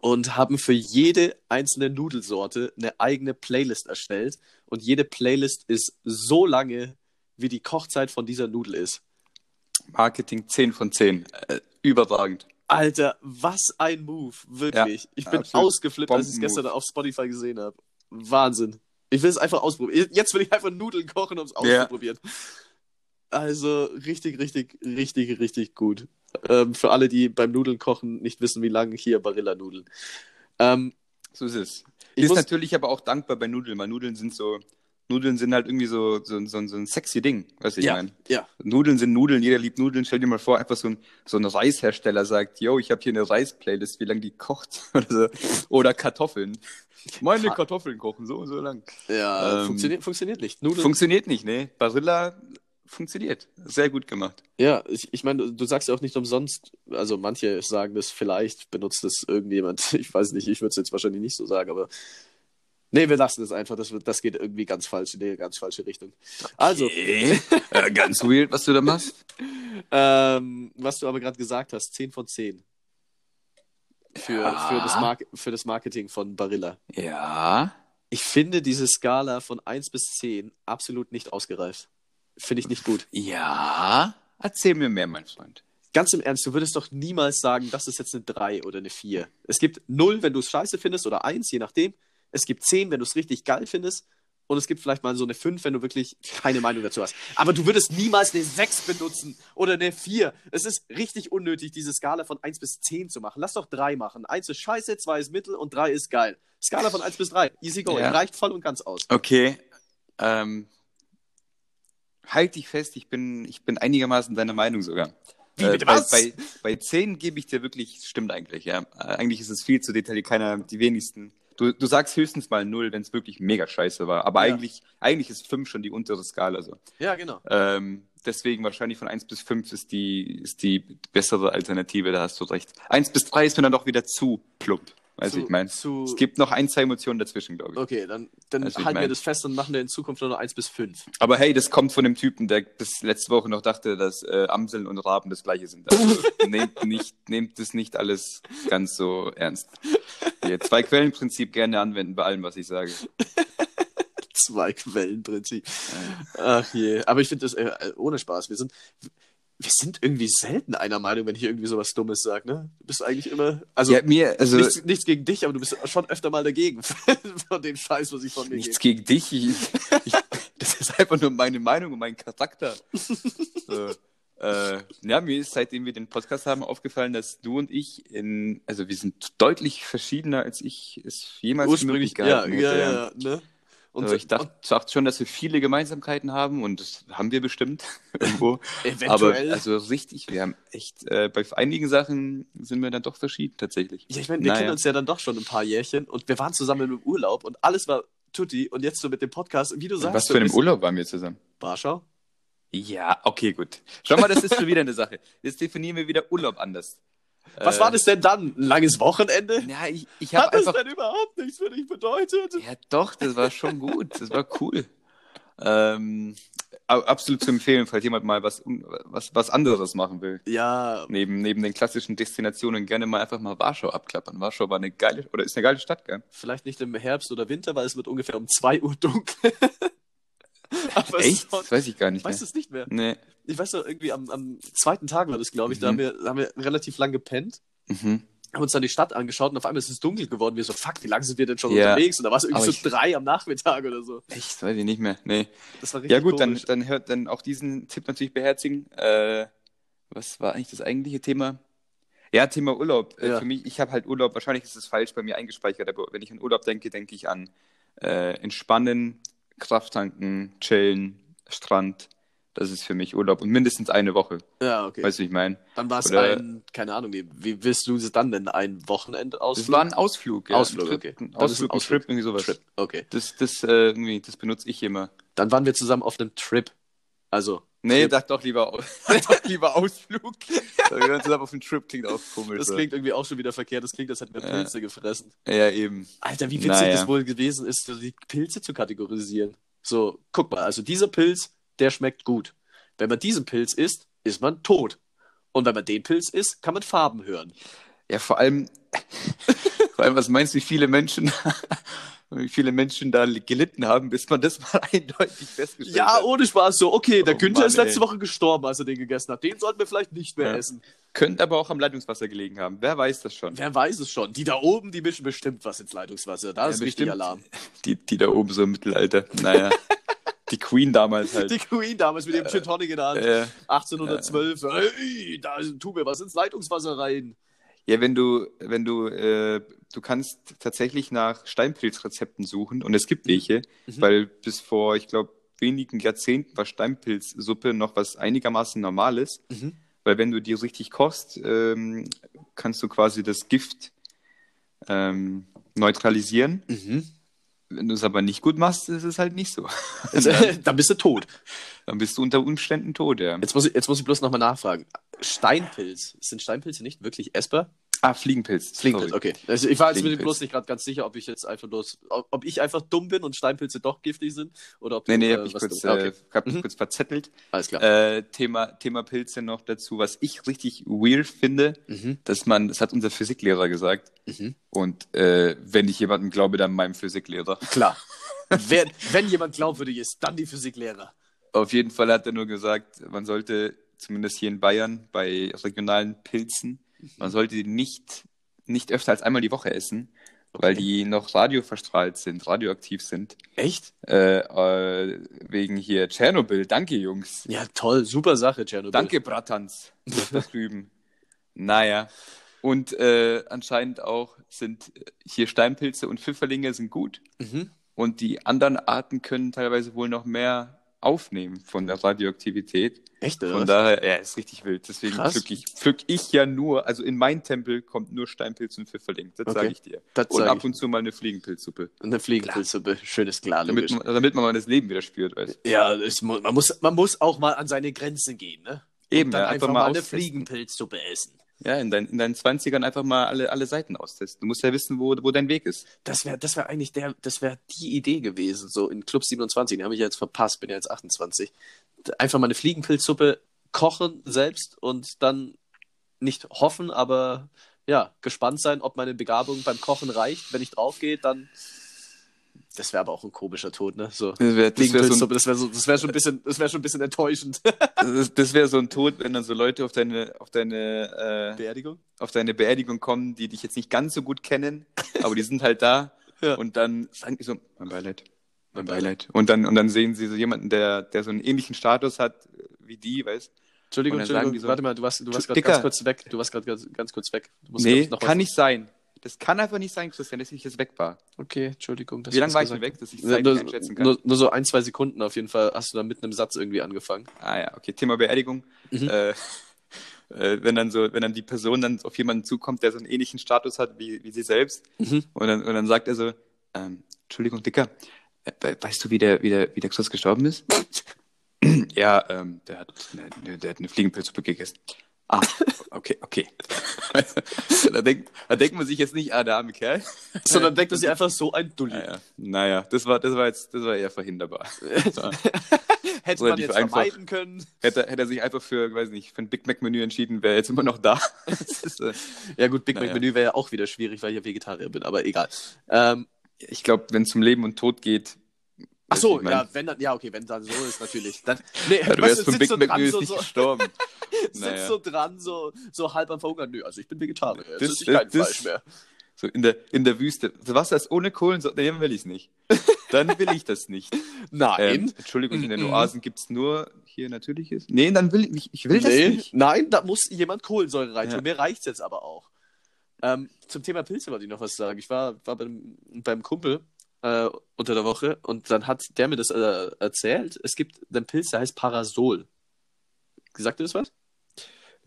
und haben für jede einzelne Nudelsorte eine eigene Playlist erstellt. Und jede Playlist ist so lange, wie die Kochzeit von dieser Nudel ist. Marketing 10 von 10. Äh, überragend. Alter, was ein Move, wirklich. Ja, ich bin ausgeflippt, als ich es gestern auf Spotify gesehen habe. Wahnsinn. Ich will es einfach ausprobieren. Jetzt will ich einfach Nudeln kochen, um es Ja. auszuprobieren. Also richtig, richtig, richtig, richtig gut. Ähm, für alle, die beim Nudeln kochen nicht wissen, wie lange hier Barilla-Nudeln. Ähm, So ist es. Ich ist muss- natürlich aber auch dankbar bei Nudeln, weil Nudeln sind so, Nudeln sind halt irgendwie so, so, so, so ein sexy Ding, weißt du, ich ja, meine. ja. Nudeln sind Nudeln, jeder liebt Nudeln. Stell dir mal vor, einfach so ein, so ein Reishersteller sagt, yo, ich habe hier eine Reisplaylist, wie lange die kocht oder so. Oder Kartoffeln. Meine Ka- Kartoffeln kochen so und so lang. Ja, Ähm, funktioniert, funktioniert nicht. Nudeln, Funktioniert nicht, ne? Barilla funktioniert. Sehr gut gemacht. Ja, ich, ich meine, du sagst ja auch nicht umsonst, also manche sagen das vielleicht, benutzt das irgendjemand, ich weiß nicht, ich würde es jetzt wahrscheinlich nicht so sagen, aber nee, wir lassen es einfach, das, das geht irgendwie ganz falsch in die ganz falsche Richtung. Also, Okay. äh, ganz weird, was du da machst. ähm, was du aber gerade gesagt hast, 10 von 10 für, Ja. für, das Mar für das Marketing von Barilla. Ja. Ich finde diese Skala von 1 bis 10 absolut nicht ausgereift. Finde ich nicht gut. Ja. Erzähl mir mehr, mein Freund. Ganz im Ernst, du würdest doch niemals sagen, das ist jetzt eine 3 oder eine 4. Es gibt 0, wenn du es scheiße findest, oder 1, je nachdem. Es gibt 10, wenn du es richtig geil findest. Und es gibt vielleicht mal so eine 5, wenn du wirklich keine Meinung dazu hast. Aber du würdest niemals eine 6 benutzen oder eine 4. Es ist richtig unnötig, diese Skala von 1 bis 10 zu machen. Lass doch 3 machen. 1 ist scheiße, 2 ist mittel und 3 ist geil. Skala von 1 bis 3. Easy going. Ja. Reicht voll und ganz aus. Okay. Ähm, halt dich fest, ich bin, ich bin einigermaßen deiner Meinung sogar. Wie, Äh, bitte bei, was? bei, bei 10 gebe ich dir wirklich, stimmt eigentlich, ja. Äh, Eigentlich ist es viel zu detailliert, keiner, die wenigsten. Du, du sagst höchstens mal 0, wenn es wirklich mega scheiße war. Aber Ja. eigentlich, eigentlich ist 5 schon die untere Skala. So. Ja, genau. Ähm, deswegen wahrscheinlich von 1 bis 5 ist die, ist die bessere Alternative, da hast du recht. 1 bis 3 ist mir dann doch wieder zu plump. Weißt du, Zu- ich meine. Es gibt noch ein, zwei Emotionen dazwischen, glaube ich. Okay, dann, dann Also ich halten wir mein- das fest und machen wir in Zukunft nur noch 1 bis 5. Aber hey, das kommt von dem Typen, der bis letzte Woche noch dachte, dass äh, Amseln und Raben das gleiche sind. Also nehmt, nicht, nehmt das nicht alles ganz so ernst. Hier, zwei Quellenprinzip gerne anwenden bei allem, was ich sage. Zwei Quellenprinzip. Ach je. Aber ich finde das äh, ohne Spaß. Wir sind, wir sind irgendwie selten einer Meinung, wenn ich irgendwie sowas Dummes sage, ne? Du bist eigentlich immer. Also, ja, mir, also nichts, nichts gegen dich, aber du bist schon öfter mal dagegen von dem Scheiß, was ich von mir nichts gebe. gegen dich. Ich, ich, das ist einfach nur meine Meinung und mein Charakter. So. Äh, ja, mir ist, seitdem wir den Podcast haben, aufgefallen, dass du und ich in, also wir sind deutlich verschiedener, als ich es jemals Ursprünglich, möglich ja, gehalten ja, hätte. ja, ne? Und, also ich dachte, dachte schon, dass wir viele Gemeinsamkeiten haben und das haben wir bestimmt irgendwo. Aber eventuell. also richtig, wir haben echt, äh, bei einigen Sachen sind wir dann doch verschieden tatsächlich. ja, ich meine, wir Naja. kennen uns ja dann doch schon ein paar Jährchen und wir waren zusammen im Urlaub und alles war tutti und jetzt so mit dem Podcast, wie du sagst, Was so für ein einem Urlaub waren wir zusammen? Warschau? Ja, okay, gut. Schau mal, das ist schon wieder eine Sache. Jetzt definieren wir wieder Urlaub anders. Was Äh, war das denn dann? Ein langes Wochenende? Ja, ich, ich habe Hat das einfach. denn überhaupt nichts für dich bedeutet? Ja, doch, das war schon gut. Das war cool. Ähm, absolut zu empfehlen, falls jemand mal was, was, was anderes machen will. Ja, Neben, neben den klassischen Destinationen gerne mal einfach mal Warschau abklappern. Warschau war eine geile, oder ist eine geile Stadt, gell? vielleicht nicht im Herbst oder Winter, weil es wird ungefähr um 2 Uhr dunkel. Aber Echt? sonst- Das weiß ich gar nicht Weißt du es nicht mehr? Nee. Ich weiß noch, irgendwie am, am zweiten Tag war das, glaube ich, da, haben Mhm. wir, haben wir relativ lang gepennt, Mhm. haben uns dann die Stadt angeschaut und auf einmal ist es dunkel geworden. Wir so, fuck, wie lange sind wir denn schon Ja. unterwegs? Und da war es irgendwie Aber so ich- drei am Nachmittag oder so. Echt? Weiß ich nicht mehr. Nee. Das war richtig Ja gut, dann, komisch. dann hört dann auch diesen Tipp natürlich beherzigen. Äh, was war eigentlich das eigentliche Thema? Ja, Thema Urlaub. Äh, Ja. Für mich, ich habe halt Urlaub, wahrscheinlich ist es falsch bei mir eingespeichert, aber wenn ich an Urlaub denke, denke ich an äh, Entspannen, Kraft tanken, chillen, Strand. Das ist für mich Urlaub und mindestens eine Woche. Ja, okay. Weißt du, wie ich meine? dann war es ein, keine Ahnung, wie, wie willst du es dann nennen? Ein Wochenendausflug? Das war ein Ausflug. Ja. Ausflug, ein Trip, okay. Ein Ausflug, ein. Trip, irgendwie sowas. Trip. Okay. Das, das, äh, irgendwie, das benutze ich immer. Dann waren wir zusammen auf einem Trip. Also, Nee, Trip. sag doch lieber, sag doch lieber Ausflug. wir waren zusammen auf dem Trip, klingt auch komisch. das klingt irgendwie auch schon wieder verkehrt. Das klingt, als hätten wir Ja. Pilze gefressen. Ja, eben. Alter, wie witzig Naja. das wohl gewesen ist, die Pilze zu kategorisieren. So, guck mal, also dieser Pilz, der schmeckt gut. Wenn man diesen Pilz isst, ist man tot. Und wenn man den Pilz isst, kann man Farben hören. Ja, vor allem, vor allem, was meinst du, wie viele Menschen, wie viele Menschen da gelitten haben, bis man das mal eindeutig festgestellt Ja, hat? ohne Spaß. So, okay, der Oh Günther Mann, ist letzte ey. Woche gestorben, als er den gegessen hat. Den sollten wir vielleicht nicht mehr Ja. essen. Könnte aber auch am Leitungswasser gelegen haben. Wer weiß das schon? Wer weiß es schon. Die da oben, die mischen bestimmt was ins Leitungswasser. Da ist Ja, richtig bestimmt. Alarm. Die, die da oben so im Mittelalter. Naja. die Queen damals halt. Die Queen damals mit dem Gin Tonic in der Hand. Äh, 1812. Hey, da tu mir was ins Leitungswasser rein. Ja, wenn du, wenn du, äh, du kannst tatsächlich nach Steinpilzrezepten suchen und es gibt welche, Mhm. weil bis vor, ich glaube, wenigen Jahrzehnten war Steinpilzsuppe noch was einigermaßen Normales. Mhm. Weil wenn du die richtig kochst, ähm, kannst du quasi das Gift ähm, neutralisieren. Mhm. Wenn du es aber nicht gut machst, ist es halt nicht so. dann bist du tot. Dann bist du unter Umständen tot, ja. Jetzt muss ich, jetzt muss ich bloß nochmal nachfragen. Steinpilz, sind Steinpilze nicht wirklich essbar? Ah, Fliegenpilz. Fliegenpilz, sorry. okay. Also ich war jetzt mir Fliegenpilz. bloß nicht gerade ganz sicher, ob ich jetzt einfach bloß, ob ich einfach dumm bin und Steinpilze doch giftig sind oder ob Nee, du, nee, äh, hab mich was kurz, du- ah, äh, okay. hab mich Mhm. kurz verzettelt. Alles klar. Äh, Thema, Thema Pilze noch dazu, was ich richtig weird finde, Mhm. dass man, das hat unser Physiklehrer gesagt, Mhm. und äh, wenn ich jemandem glaube, dann meinem Physiklehrer. Klar. Wer, wenn jemand glaubwürdig ist, dann die Physiklehrer. Auf jeden Fall hat er nur gesagt, man sollte, zumindest hier in Bayern, bei regionalen Pilzen. Man sollte die nicht, nicht öfter als einmal die Woche essen, weil die noch radioverstrahlt sind, radioaktiv sind. Echt? Äh, äh, wegen hier Tschernobyl. Danke, Jungs. Ja, toll, super Sache, Tschernobyl. Danke, Bratans. da drüben. Naja. Und äh, anscheinend auch sind hier Steinpilze und Pfifferlinge sind gut. Mhm. Und die anderen Arten können teilweise wohl noch mehr aufnehmen von der Radioaktivität. Echt, oder? Von was? daher, ja, ist richtig wild. Deswegen pflück ich, pflück ich ja nur, also in mein Tempel kommt nur Steinpilz und Pfifferling. Das Okay. sage ich dir. Das und ab ich. und zu mal eine Fliegenpilzsuppe. Eine Fliegenpilzsuppe, schönes klar, Damit, man- damit man mal das Leben wieder spürt, weißt du. Ja, es, man, muss, man muss auch mal an seine Grenzen gehen, ne? Eben, Und dann ja, einfach, einfach mal mal eine. Fliegenpilzsuppe essen. Ja, in, dein, in deinen 20ern einfach mal alle, alle Seiten austesten. Du musst ja wissen, wo, wo dein Weg ist. Das wäre das wär eigentlich der, das wäre die Idee gewesen, so in Club 27, den habe ich jetzt verpasst, bin ja jetzt 28. Einfach mal eine Fliegenpilzsuppe kochen selbst und dann nicht hoffen, aber ja, gespannt sein, ob meine Begabung beim Kochen reicht. Wenn ich draufgehe, dann. Das wäre aber auch ein komischer Tod, ne? So. Das wäre wär so, Fliegenpilzsuppe, ein- das wäre so, das wär schon, ein bisschen- das wär schon ein bisschen enttäuschend. das, das wär so ein Tod, wenn dann so Leute auf deine, auf, deine, äh, Beerdigung? auf deine Beerdigung kommen, die dich jetzt nicht ganz so gut kennen, aber die sind halt da. Ja. Und dann sagen die so, mein Beileid, mein Beileid. Und dann, und dann sehen sie so jemanden, der, der so einen ähnlichen Status hat äh, wie die, weißt Entschuldigung, Entschuldigung, so, warte mal, du warst, du warst gerade ganz kurz weg. Du warst gerade ganz, ganz kurz weg. Du musst, Nee, ich, noch kann was- nicht sein. Das kann einfach nicht sein, Christian, dass ich jetzt weg war. Okay, Entschuldigung. Wie lange war das ich denn weg, dass ich. Zeit Nur, nicht einschätzen kann? nur, nur so ein, zwei Sekunden auf jeden Fall hast du dann mit einem Satz irgendwie angefangen. Ah ja, okay, Thema Beerdigung. Mhm. Äh, äh, wenn dann so, wenn dann die Person dann auf jemanden zukommt, der so einen ähnlichen Status hat wie, wie sie selbst, Mhm. und dann, und dann sagt er so, ähm, Entschuldigung, Dicker, äh, we- weißt du, wie der, wie der, wie der Chris gestorben ist? ja, ähm, der hat, ne, der hat eine Fliegenpilzsuppe gegessen. Ah, okay, okay. da, denkt, da denkt man sich jetzt nicht, ah, der arme Kerl. Sondern denkt man sich einfach so ein Dulli. Naja, naja, das war, das war jetzt, das war eher verhinderbar. Hätte man jetzt einfach. vermeiden können. Hätte, hätte er sich einfach für, weiß nicht, für ein Big Mac Menü entschieden, wäre er jetzt immer noch da. Ist, äh, Ja gut, Big Mac Naja. Menü wäre ja auch wieder schwierig, weil ich ja Vegetarier bin, aber egal. Ähm, ich glaube, wenn es um Leben und Tod geht. Ach so, ich mein, ja, wenn dann, ja okay, wenn dann so ist natürlich. Dann, nee, Ja, du weißt wärst vom sitzt Big so Mac dran, so, nicht gestorben. sitzt Naja. so dran, so, so halb am Verhungern. Nö, also ich bin Vegetarier. Jetzt Das- esse ich kein das- Fleisch mehr. So in der, in der Wüste. Das Wasser ist ohne Kohlensäure. Nee, dann will ich es nicht. Dann will ich das nicht. Nein. Ähm, Entschuldigung, in den. Oasen gibt es nur hier natürliches. Nee, dann will ich, ich will das nee, nicht. Nein, da muss jemand Kohlensäure rein. Ja. tun. Mir reicht's jetzt aber auch. Ähm, zum Thema Pilze wollte ich noch was sagen. Ich war, war beim, beim Kumpel äh, unter der Woche und dann hat der mir das äh, erzählt. Es gibt einen Pilz, der heißt Parasol. Sagt dir das was?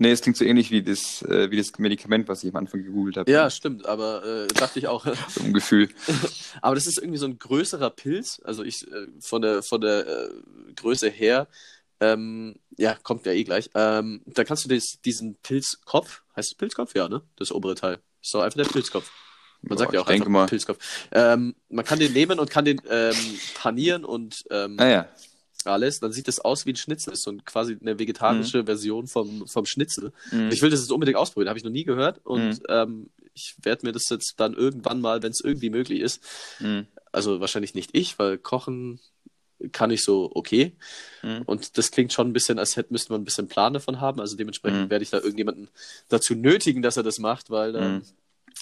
Nee, es klingt so ähnlich wie das, äh, wie das Medikament, was ich am Anfang gegoogelt habe. Ja, stimmt, aber äh, dachte ich auch. So ein Gefühl. aber das ist irgendwie so ein größerer Pilz. Also ich äh, von der von der äh, Größe her, ähm, ja, kommt ja eh gleich. Ähm, da kannst du des, diesen Pilzkopf, heißt es Pilzkopf? Ja, ne? Das obere Teil. Ist doch einfach der Pilzkopf. Man sagt ja ich auch denke mal. Pilzkopf. Ähm, man kann den nehmen und kann den ähm, panieren und ähm, Naja. alles. Dann sieht das aus wie ein Schnitzel. Das ist so ein, quasi eine vegetarische Version vom, vom Schnitzel. Mhm. Ich will das jetzt unbedingt ausprobieren, habe ich noch nie gehört. Und Mhm. ähm, ich werde mir das jetzt dann irgendwann mal, wenn es irgendwie möglich ist, Mhm. also wahrscheinlich nicht ich, weil kochen kann ich so okay. Mhm. Und das klingt schon ein bisschen, als hätte, müsste man ein bisschen Plan davon haben. Also dementsprechend Mhm. werde ich da irgendjemanden dazu nötigen, dass er das macht, weil ähm, Mhm.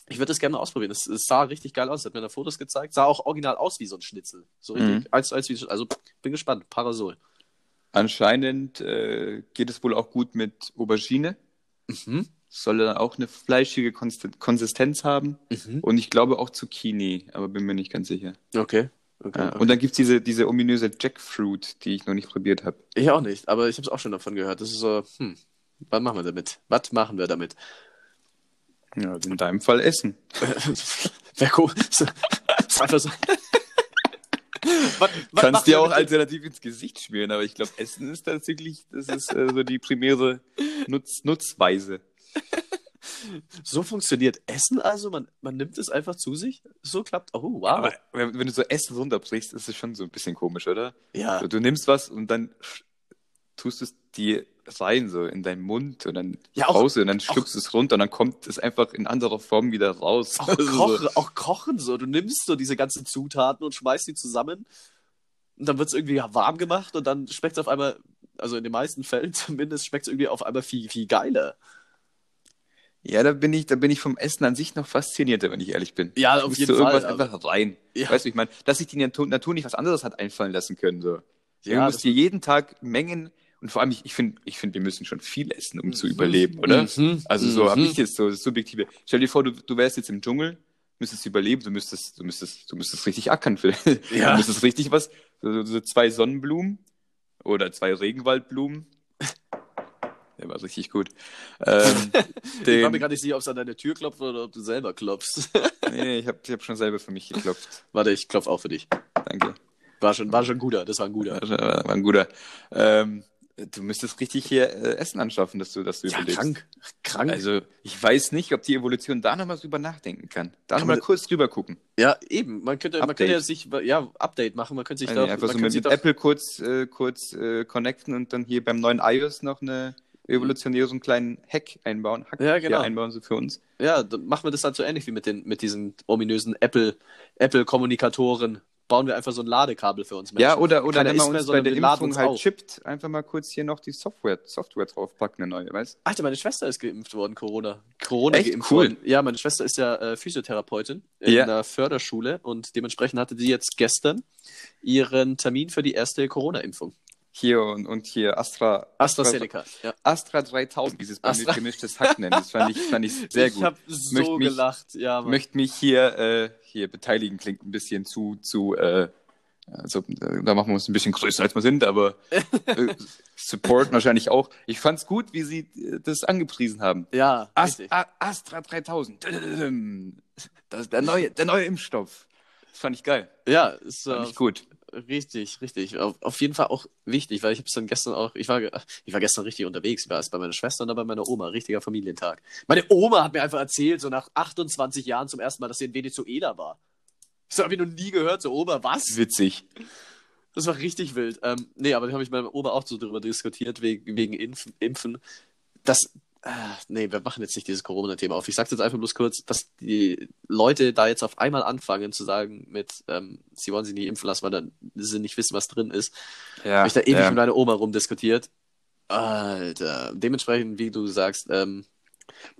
Ich würde das gerne ausprobieren. Es, sah richtig geil aus. Hat mir da Fotos gezeigt. Sah auch original aus wie so ein Schnitzel. So richtig Mhm. zu eins wie Also bin gespannt. Parasol. Anscheinend äh, geht es wohl auch gut mit Aubergine. Mhm. Soll dann auch eine fleischige Konsistenz haben. Mhm. Und ich glaube auch Zucchini, aber bin mir nicht ganz sicher. Okay. okay. Ja, und dann gibt es diese, diese ominöse Jackfruit, die ich noch nicht probiert habe. Ich auch nicht, aber ich habe es auch schon davon gehört. Das ist so, hm, was machen wir damit? Was machen wir damit? Ja, in deinem Fall Essen. Wäre cool. So, ist einfach so. was, was Kannst dir auch alternativ ins Gesicht schmieren, aber ich glaube, Essen ist tatsächlich, das ist äh, so die primäre Nutz Nutzweise. So funktioniert Essen also? Man, man nimmt es einfach zu sich? So klappt. Oh, wow. Aber wenn, wenn du so Essen runterbrichst, ist es schon so ein bisschen komisch, oder? ja. Du, du nimmst was und dann tust es dir rein, so in deinen Mund und dann Ja, auch- raus und dann schluckst du es runter und dann kommt es einfach in anderer Form wieder raus. Auch, Also so- kochen, auch kochen so. Du nimmst so diese ganzen Zutaten und schmeißt die zusammen. Und dann wird es irgendwie warm gemacht und dann schmeckt es auf einmal, also in den meisten Fällen zumindest, schmeckt es irgendwie auf einmal viel, viel geiler. Ja, da bin ich, da bin ich vom Essen an sich noch faszinierter, wenn ich ehrlich bin. Ja, Ich auf jeden so irgendwas Fall, aber- einfach rein. Ja. Weißt du, ich meine, dass sich die Natur, Natur nicht was anderes hat einfallen lassen können. So. Ja, du musst dir jeden Tag Mengen und vor allem, ich, ich finde, ich find, wir müssen schon viel essen, um zu überleben, oder? Mhm. Also so habe Mhm. ich jetzt so das subjektive. Stell dir vor, du, du wärst jetzt im Dschungel, müsstest überleben, du müsstest, du müsstest, du müsstest richtig ackern für. Ja. Du müsstest richtig was. So, so, so zwei Sonnenblumen oder zwei Regenwaldblumen. Der war richtig gut. Ähm, Ich war mir den, gerade nicht sicher, ob es an deine Tür klopft oder ob du selber klopfst. nee, ich habe ich hab schon selber für mich geklopft. Warte, ich klopfe auch für dich. Danke. War schon, war schon ein guter, das war ein guter. War, war ein guter. Ähm, du müsstest richtig hier äh, Essen anschaffen, dass du, dass du Ja, überlebst. krank. Krank. Also, ich weiß nicht, ob die Evolution da nochmal drüber nachdenken kann. Da Kann nochmal kurz drüber gucken. ja, eben. Man könnte, man könnte ja sich, ja, Update machen. Man könnte sich Also da, einfach so mit, mit Apple kurz, äh, kurz äh, connecten und dann hier beim neuen iOS noch eine evolutionäre so einen kleinen Hack einbauen. Hack Ja, genau. einbauen so für uns. Ja, dann machen wir das dann so ähnlich wie mit, den, mit diesen ominösen Apple, Apple-Kommunikatoren. Bauen wir einfach so ein Ladekabel für uns Menschen. Ja, oder, oder Keiner wenn man isst mehr, uns bei der Impfung uns halt auf. chippt, einfach mal kurz hier noch die Software, Software draufpacken, eine neue, weißt Alter, meine Schwester ist geimpft worden, Corona. Corona Echt? geimpft Cool. worden. Ja, meine Schwester ist ja äh, Physiotherapeutin in Ja. einer Förderschule und dementsprechend hatte sie jetzt gestern ihren Termin für die erste Corona-Impfung. Hier und, und hier Astra, AstraZeneca. Ja. Astra 3000, dieses Astra- gemischtes Hack nennen. Das fand ich, fand ich sehr ich gut. habe so mich- gelacht. Ja, Mann. möchte mich hier, äh, hier beteiligen, klingt ein bisschen zu, zu, äh, also äh, da machen wir uns ein bisschen größer als wir sind, aber äh, Support wahrscheinlich auch. Ich fand's gut, wie sie äh, das angepriesen haben. ja, Ast Astra 3000. Das der neue, der neue Impfstoff. Das fand ich geil. Ja, ist Fand äh, ich gut. Richtig, richtig. Auf, auf jeden Fall auch wichtig, weil ich habe es dann gestern auch, ich war, ich war gestern richtig unterwegs. Ich war erst bei meiner Schwester und dann bei meiner Oma. Richtiger Familientag. Meine Oma hat mir einfach erzählt, so nach 28 Jahren zum ersten Mal, dass sie in Venezuela war. Das habe ich noch nie gehört. So, Oma, was? Witzig. Das war richtig wild. Ähm, nee, aber da habe ich mit meiner Oma auch so drüber diskutiert, wegen, wegen Impfen, Impfen. Das, äh, nee, wir machen jetzt nicht dieses Corona-Thema auf. Ich sage jetzt einfach bloß kurz, dass die Leute da jetzt auf einmal anfangen zu sagen mit, ähm, sie wollen sich nicht impfen lassen, weil dann sie nicht wissen, was drin ist. Ja, Habe ich da ewig ja. mit meiner Oma rumdiskutiert. Alter, dementsprechend, wie du sagst, ähm,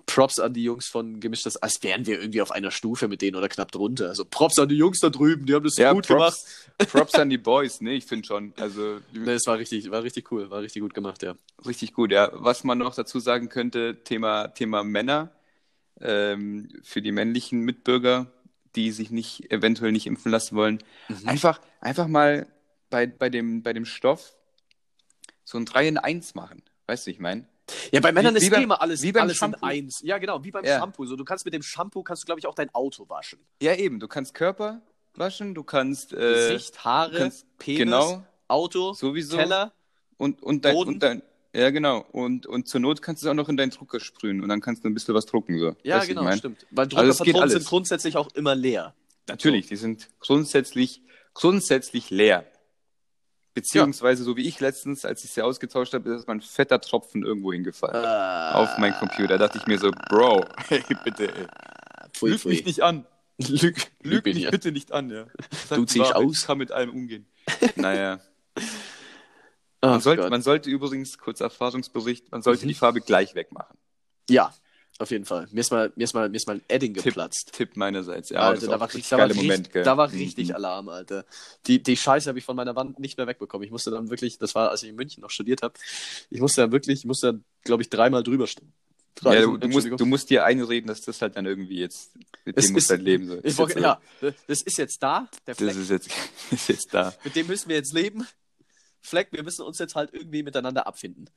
Props an die Jungs von Gemischtes, als wären wir irgendwie auf einer Stufe mit denen oder knapp drunter. Also Props an die Jungs da drüben, die haben das ja, gut gemacht. Props, Props an die Boys, ne? Ich finde schon. Also Nee, es war richtig, war richtig cool, war richtig gut gemacht, ja. Richtig gut, ja. Was man noch dazu sagen könnte, Thema, Thema Männer, ähm, für die männlichen Mitbürger, die sich nicht, eventuell nicht impfen lassen wollen, Mhm. einfach, einfach mal bei, bei, dem, bei dem Stoff so ein 3 in 1 machen. Weißt du, ich meine? Ja, bei Männern Wie- ist wie immer alles, wie beim alles in Shampoo. eins. Ja, genau, wie beim Ja. Shampoo. So, du kannst mit dem Shampoo, kannst du, glaube ich, auch dein Auto waschen. Ja, eben. Du kannst Körper waschen, du kannst, äh, Gesicht, Haare, kannst Penis, genau, Auto, sowieso. Teller. und, und dein, Boden. und dein, ja, genau. Und, und zur Not kannst du es auch noch in deinen Drucker sprühen und dann kannst du ein bisschen was drucken, so. Ja, Weißt genau, ich mein? stimmt. Weil Also Druckerpatronen alles. sind grundsätzlich auch immer leer. Natürlich, die sind grundsätzlich, grundsätzlich leer. Beziehungsweise, so wie ich letztens, als ich sie ausgetauscht habe, ist mein fetter Tropfen irgendwo hingefallen. Auf meinen Computer. Da dachte ich mir so, Bro, hey, bitte, ey. Pfui, Lüg pfui. mich nicht an. Lüg, Lüg mich an. bitte nicht an, ja. Sag Du ziehst aus. Ich kann mit allem umgehen. Naja. Man sollte, man sollte übrigens, kurzer Erfahrungsbericht, man sollte Mhm. die Farbe gleich wegmachen. Ja, auf jeden Fall. Mir ist mal, mir ist mal, mir ist mal ein Edding Tipp, geplatzt. Tipp meinerseits. Ja, Alter, da war, richtig, da, war richtig, Moment, da war richtig Mhm. Alarm, Alter. Die, die Scheiße habe ich von meiner Wand nicht mehr wegbekommen. Ich musste dann wirklich, das war, als ich in München noch studiert habe, ich musste dann wirklich, ich musste dann, glaube ich, dreimal drüber stehen. Ja, du, du, musst, du musst dir einreden, dass das halt dann irgendwie jetzt, mit Es dem musst du halt leben. So. ich wollte, ja, das ist jetzt da, der Fleck. Das ist jetzt, ist jetzt da. Mit dem müssen wir jetzt leben. Fleck, wir müssen uns jetzt halt irgendwie miteinander abfinden.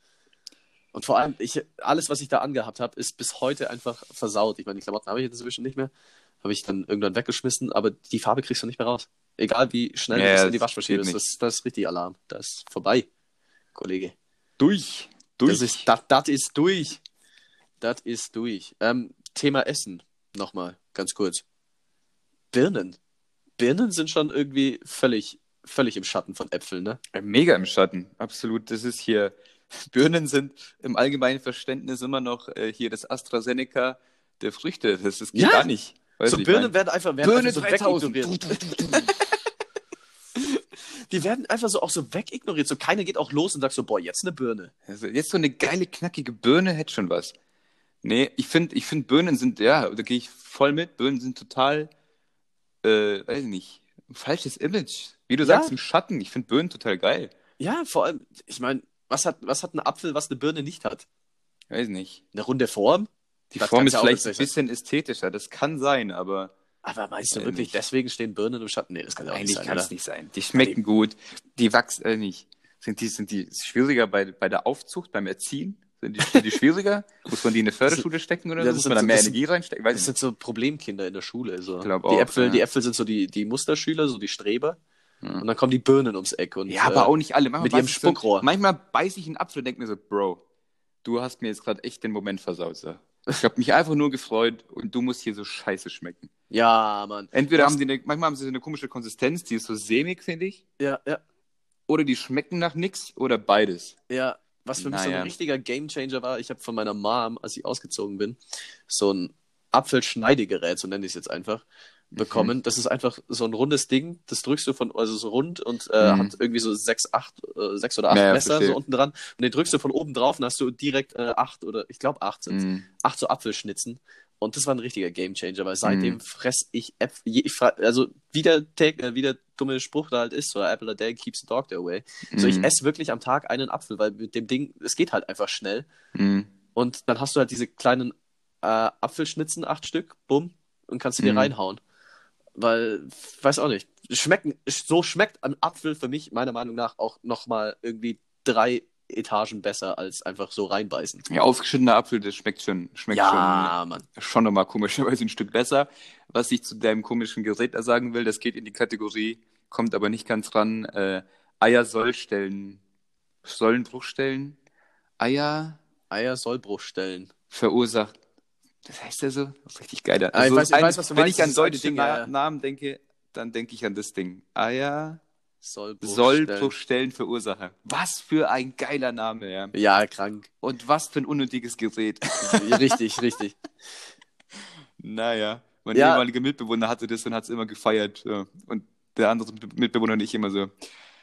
Und vor allem, ich, alles, was ich da angehabt habe, ist bis heute einfach versaut. Ich meine, die Klamotten habe ich jetzt inzwischen nicht mehr. Habe ich dann irgendwann weggeschmissen, aber die Farbe kriegst du nicht mehr raus. Egal wie schnell Ja, du in die Waschmaschine ist, das, das ist richtig Alarm. Das ist vorbei, Kollege. Durch. Durch. Das ist, das, das ist durch. Das ist durch. Ähm, Thema Essen nochmal, ganz kurz. Birnen. Birnen sind schon irgendwie völlig, völlig im Schatten von Äpfeln, ne? Mega im Schatten, absolut. Das ist hier, Birnen sind im allgemeinen Verständnis immer noch äh, hier das AstraZeneca der Früchte. Das, geht Ja. gar nicht. Weißt so Birnen mein, werden einfach, werden Birne einfach so 3000. wegignoriert. Die werden einfach so auch so wegignoriert. So keiner geht auch los und sagt so, boah, jetzt eine Birne. Also jetzt so eine geile, knackige Birne hätte schon was. Nee, ich finde, ich find Birnen sind, ja, da gehe ich voll mit. Birnen sind total, äh, weiß ich nicht, ein falsches Image. Wie du Ja. sagst, im Schatten. Ich finde Birnen total geil. Ja, vor allem, ich meine, was hat, was hat ein Apfel, was eine Birne nicht hat? Weiß nicht. Eine runde Form? Die Das Form ist ja vielleicht ein nicht sein. bisschen ästhetischer. Das kann sein, aber Aber meinst du wirklich, nicht. deswegen stehen Birnen im Schatten? Nee, das kann ja auch nicht eigentlich sein, kann es nicht sein. Die schmecken gut. Die wachsen äh, nicht. Sind die, sind die schwieriger bei, bei der Aufzucht, beim Erziehen? Sind die, sind die schwieriger? Muss man die in eine Förderschule stecken oder Ja, so? das Muss man da so- mehr das Energie reinstecken? Weiß Das ich sind so Problemkinder in der Schule. So. glaub die, auch, Äpfel, ja. die Äpfel sind so die, die Musterschüler, so die Streber. Und dann kommen die Birnen ums Eck. Und, Ja, aber äh, auch nicht alle. Manchmal mit ihrem beiß ich so- Spuckrohr. manchmal beiße ich einen Apfel und denke mir so, Bro, du hast mir jetzt gerade echt den Moment versaut. So. Ich habe mich einfach nur gefreut und du musst hier so scheiße schmecken. Ja, Mann. Entweder Was- haben die eine, manchmal haben sie so eine komische Konsistenz, die ist so sämig, finde ich. Ja, ja, Oder die schmecken nach nix oder beides. ja. Was für mich so ein richtiger Gamechanger war, ich habe von meiner Mom, als ich ausgezogen bin, so ein Apfelschneidegerät, so nenne ich es jetzt einfach, Mhm. bekommen. Das ist einfach so ein rundes Ding, das drückst du von, also so rund und äh, Mhm. hat irgendwie so sechs, acht, äh, sechs oder acht Ja, ja, Messer verstehe. so unten dran. Und den drückst du von oben drauf und hast du direkt äh, acht oder ich glaube acht sind Mhm. acht so Apfelschnitzen. Und das war ein richtiger Gamechanger, weil seitdem Mhm. fress ich Äpfel. Ich also wie der, äh, wie der dumme Spruch da halt ist, so Apple a day keeps the doctor away. So ich Mhm. esse wirklich am Tag einen Apfel, weil mit dem Ding, es geht halt einfach schnell. Mhm. Und dann hast du halt diese kleinen äh, Apfelschnitzen, acht Stück, bumm, und kannst sie dir Mhm. reinhauen. Weil, weiß auch nicht, schmecken, so schmeckt ein Apfel für mich meiner Meinung nach auch nochmal irgendwie drei Etagen besser als einfach so reinbeißen. Ja, aufgeschnittener Apfel, das schmeckt schon, schmeckt Ja, Mann. schon, schon nochmal komischerweise ein Stück besser. Was ich zu deinem komischen Gerät da sagen will, das geht in die Kategorie, kommt aber nicht ganz ran, äh, Eier Sollstellen, Sollenbruchstellen, Eier Eier Sollbruchstellen. verursacht. Das heißt ja so? Richtig geil. Ah, ich weiß- ich weiß, was du wenn meinst, ich an dieses alte deutsche Ding, Na ja. Namen denke, dann denke ich an das Ding. Eier Sollbruchstellen. Verursacher. Was für ein geiler Name, ja. Ja, krank. Und was für ein unnötiges Gerät. richtig, richtig. Naja, mein Ja. ehemaliger Mitbewohner hatte das und hat es immer gefeiert. Und der andere Mitbewohner nicht immer so.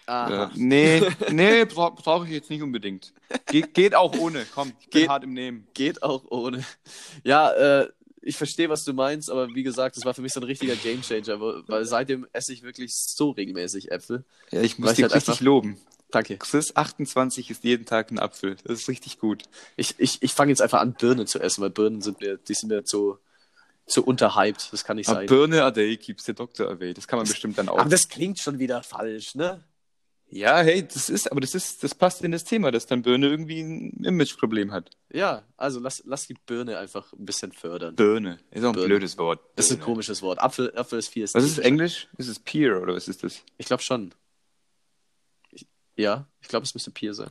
Aha. Äh, nee, nee, bra brauche ich jetzt nicht unbedingt. Ge geht auch ohne, komm, ich bin Geht- hart im Nehmen. Geht auch ohne. Ja, äh, ich verstehe, was du meinst, aber wie gesagt, das war für mich so ein richtiger Gamechanger, weil seitdem esse ich wirklich so regelmäßig Äpfel. Ja, ich muss ich dich halt richtig einfach- loben. Danke. Chris 28 ist jeden Tag ein Apfel. Das ist richtig gut. Ich, ich, ich fange jetzt einfach an, Birnen zu essen, weil Birnen sind mir, die sind mir zu, zu unterhyped. Das kann nicht A sein. Birne a day keeps the doctor away. Das kann man bestimmt dann auch. Aber das klingt schon wieder falsch, ne? Ja, hey, das ist, aber das ist, das passt in das Thema, dass dann Birne irgendwie ein Imageproblem hat. Ja, also lass, lass die Birne einfach ein bisschen fördern. Birne. Ist auch ein Birne. blödes Wort. Das ist ein Birne. komisches Wort. Apfel, Apfel ist viel. Was ist Englisch? Ist es Peer oder was ist das? Ich glaube schon. Ich, ja, ich glaube, es müsste Peer sein.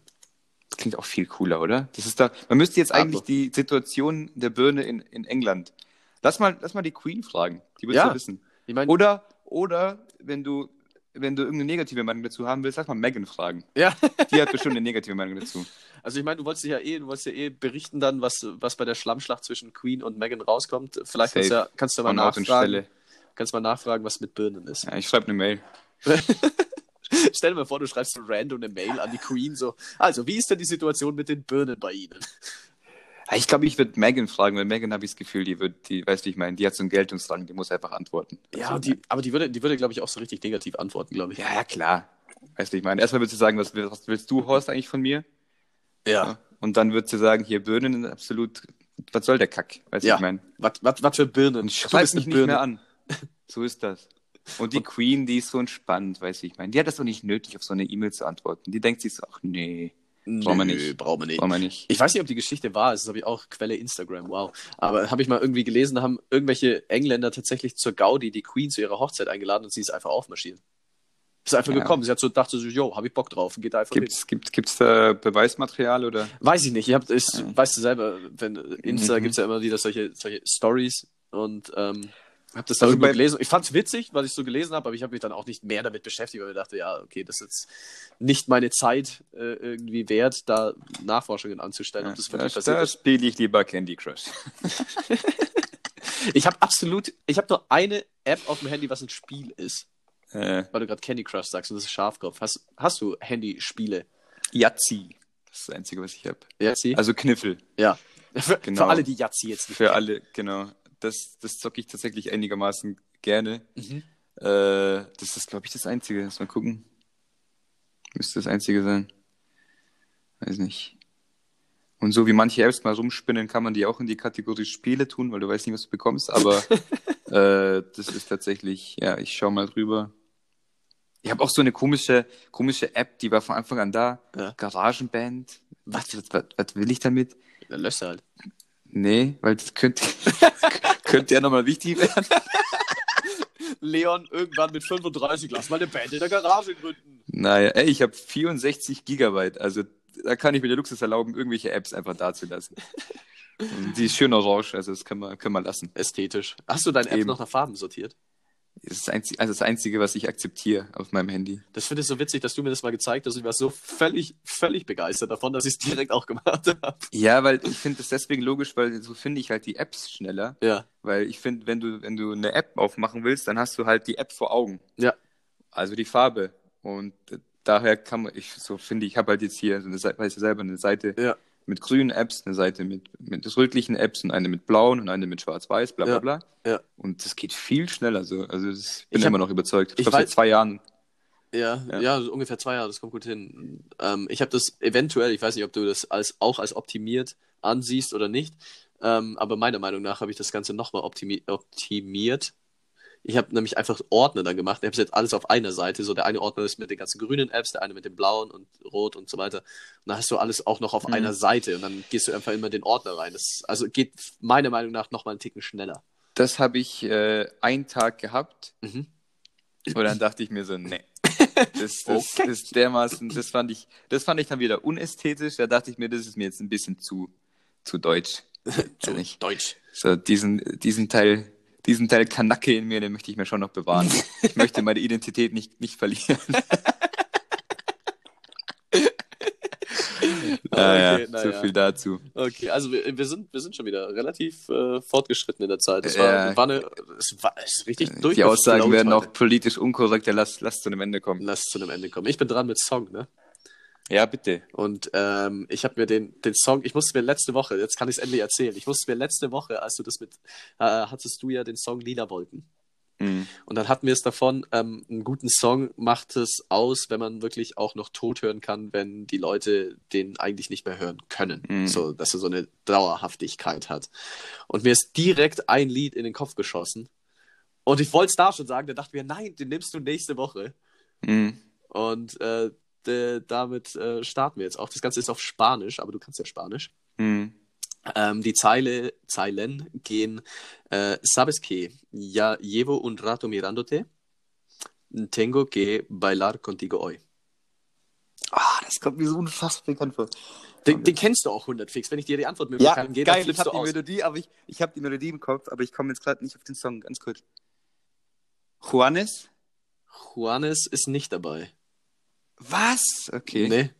Das klingt auch viel cooler, oder? Das ist da. Man müsste jetzt eigentlich Apple. die Situation der Birne in, in England. Lass mal, lass mal die Queen fragen. Die wird Ja. ja wissen. Ich meine, Oder, oder wenn du, wenn du irgendeine negative Meinung dazu haben willst, lass mal Megan fragen. ja. Die hat bestimmt eine negative Meinung dazu. Also ich meine, du wolltest ja eh, du wolltest ja eh berichten dann, was, was bei der Schlammschlacht zwischen Queen und Megan rauskommt. Vielleicht kannst du, ja, kannst du mal Von nachfragen, kannst mal nachfragen, was mit Birnen ist. Ja, ich schreibe eine Mail. Stell dir mal vor, du schreibst so random eine Mail an die Queen so, also wie ist denn die Situation mit den Birnen bei Ihnen? Ja, Ich glaube, ich würde Megan fragen, weil Megan habe ich das Gefühl, die wird, die, weißt du, ich meine, die hat so einen Geltungsdrang, die muss einfach antworten. Ja, Also, die, aber die würde, die würde, glaube ich, auch so richtig negativ antworten, glaube ich. ja, ja, klar. Weißt du, ich meine, erstmal wird sie sagen, was, was willst du, Horst, eigentlich von mir? Ja. Und dann wird sie sagen, hier Birnen absolut, was soll der Kack? Weißt du, Ja. ich meine. Was, was, was für Birnen? Schreib mich eine nicht Birne. mehr an. So ist das. Und die Queen, die ist so entspannt, weißt du, ich meine. Die hat das doch nicht nötig, auf so eine E-Mail zu antworten. Die denkt sich so, ach nee, Brauchen wir nicht. Brauchen wir nicht. Brauchen wir nicht. Ich weiß nicht, ob die Geschichte wahr ist, das habe ich auch Quelle Instagram, wow. Aber habe ich mal irgendwie gelesen, da haben irgendwelche Engländer tatsächlich zur Gaudi die Queen zu ihrer Hochzeit eingeladen und sie ist einfach aufmarschieren. Ist einfach Ja. gekommen. Sie hat so dachte so, jo, habe ich Bock drauf, und geht da einfach hin. Gibt's, gibt, gibt's da Beweismaterial oder? Weiß ich nicht. Ich hab, ist, Ja. Weißt du selber, wenn Insta Mhm. gibt's ja immer wieder solche, solche Stories und ähm, habe das da Also irgendwo bei- gelesen. Ich fand's witzig, was ich so gelesen habe, aber ich habe mich dann auch nicht mehr damit beschäftigt, weil ich dachte, ja, okay, das ist jetzt nicht meine Zeit äh, irgendwie wert, da Nachforschungen anzustellen, ob das da, wirklich da passiert ist. spiele ich lieber Candy Crush. Ich habe absolut, ich habe nur eine App auf dem Handy, was ein Spiel ist, Äh, weil du gerade Candy Crush sagst und das ist Schafkopf. Hast, hast du Handyspiele? Yazzi. Das ist das Einzige, was ich habe. Ja? Also Kniffel. ja. Für, Genau. für alle, die Yazzi jetzt nicht Für alle, genau. Das, das zocke ich tatsächlich einigermaßen gerne. Mhm. Äh, das ist, glaube ich, das Einzige. Lass mal gucken. Müsste das Einzige sein. Weiß nicht. Und so wie manche Apps mal rumspinnen, kann man die auch in die Kategorie Spiele tun, weil du weißt nicht, was du bekommst. Aber äh, das ist tatsächlich, ja, ich schau mal drüber. Ich habe auch so eine komische, komische App, die war von Anfang an da. Ja. Garagenband. Was, was, was, was will ich damit? Dann löscht er halt. Nee, weil das könnte, könnte ja nochmal wichtig werden. Leon irgendwann mit 35, lass mal eine Band in der Garage gründen. Naja, ey, ich habe 64 Gigabyte, also da kann ich mir den Luxus erlauben, irgendwelche Apps einfach dazulassen. Die ist schön orange, also das können wir, können wir lassen. Ästhetisch. Hast du deine App Eben. noch nach Farben sortiert? Das ist das Einzige, also das Einzige, was ich akzeptiere auf meinem Handy. Das finde ich so witzig, dass du mir das mal gezeigt hast. Ich war so völlig, völlig begeistert davon, dass ich es direkt auch gemacht habe. Ja, weil ich finde das deswegen logisch, weil so finde ich halt die Apps schneller. Ja. Weil ich finde, wenn du, wenn du eine App aufmachen willst, dann hast du halt die App vor Augen. Ja. Also die Farbe. Und äh, daher kann man, ich so finde, ich habe halt jetzt hier so eine Seite, weiß ja selber, eine Seite Ja. Mit grünen Apps, eine Seite mit, mit rötlichen Apps und eine mit blauen und eine mit schwarz-weiß, bla bla Ja. bla. Ja. Und das geht viel schneller so. Also das, ich bin Ich hab- immer noch überzeugt. Ich ich glaube, seit zwei Jahren. Ja, ja, Ja. so ungefähr zwei Jahre, das kommt gut hin. Ähm, ich habe das eventuell, ich weiß nicht, ob du das als, auch als optimiert ansiehst oder nicht, ähm, aber meiner Meinung nach habe ich das Ganze nochmal optimi optimiert. Ich habe nämlich einfach Ordner dann gemacht. Ich habe jetzt alles auf einer Seite. So der eine Ordner ist mit den ganzen grünen Apps, der eine mit den blauen und rot und so weiter. Und dann hast du alles auch noch auf Mhm. einer Seite und dann gehst du einfach immer in den Ordner rein. Das also geht meiner Meinung nach nochmal einen Ticken schneller. Das habe ich äh, einen Tag gehabt Mhm. und dann dachte ich mir so, nee. Das, das Okay. ist dermaßen, das fand ich, das fand ich dann wieder unästhetisch. Da dachte ich mir, das ist mir jetzt ein bisschen zu, zu deutsch. So Ehrlich. Deutsch. So, diesen, diesen Teil, diesen Teil Kanacke in mir, den möchte ich mir schon noch bewahren. Ich möchte meine Identität nicht, nicht verlieren. ah, ja, Okay, na so ja. viel dazu. Okay, also wir, wir, sind, wir sind schon wieder relativ äh, fortgeschritten in der Zeit. Das war, Ja. war eine, es war ist richtig durch. Die Aussagen werden auch politisch unkorrekt. Ja, lass, lass zu einem Ende kommen. Lass zu einem Ende kommen. Ich bin dran mit Song, ne? Ja, bitte. Und ähm, ich habe mir den, den Song, ich musste mir letzte Woche, jetzt kann ich es endlich erzählen, ich musste mir letzte Woche, als du das mit, äh, hattest du ja den Song Lila Wolken. Mhm. Und dann hatten wir es davon, ähm, einen guten Song macht es aus, wenn man wirklich auch noch tot hören kann, wenn die Leute den eigentlich nicht mehr hören können. Mhm. So, dass er so eine Dauerhaftigkeit hat. Und mir ist direkt ein Lied in den Kopf geschossen. Und ich wollte es da schon sagen, da dachte ich mir, nein, den nimmst du nächste Woche. Mhm. Und äh, de, damit äh, starten wir jetzt auch. Das Ganze ist auf Spanisch, aber du kannst ja Spanisch. Mhm. Ähm, die Zeile, Zeilen gehen, äh, sabes que ya llevo un rato mirándote, tengo que bailar contigo hoy. Ah, das kommt mir so unfassbar bekannt vor. Den, den kennst du auch 100 fix. Wenn ich dir die Antwortmöglichkeiten gebe, dann geil, ich flippst habe du die aus. Melodie, aber ich, ich habe die Melodie im Kopf, aber ich komme jetzt gerade nicht auf den Song, ganz kurz. Juanes? Juanes ist nicht dabei. Was? Okay. Nee.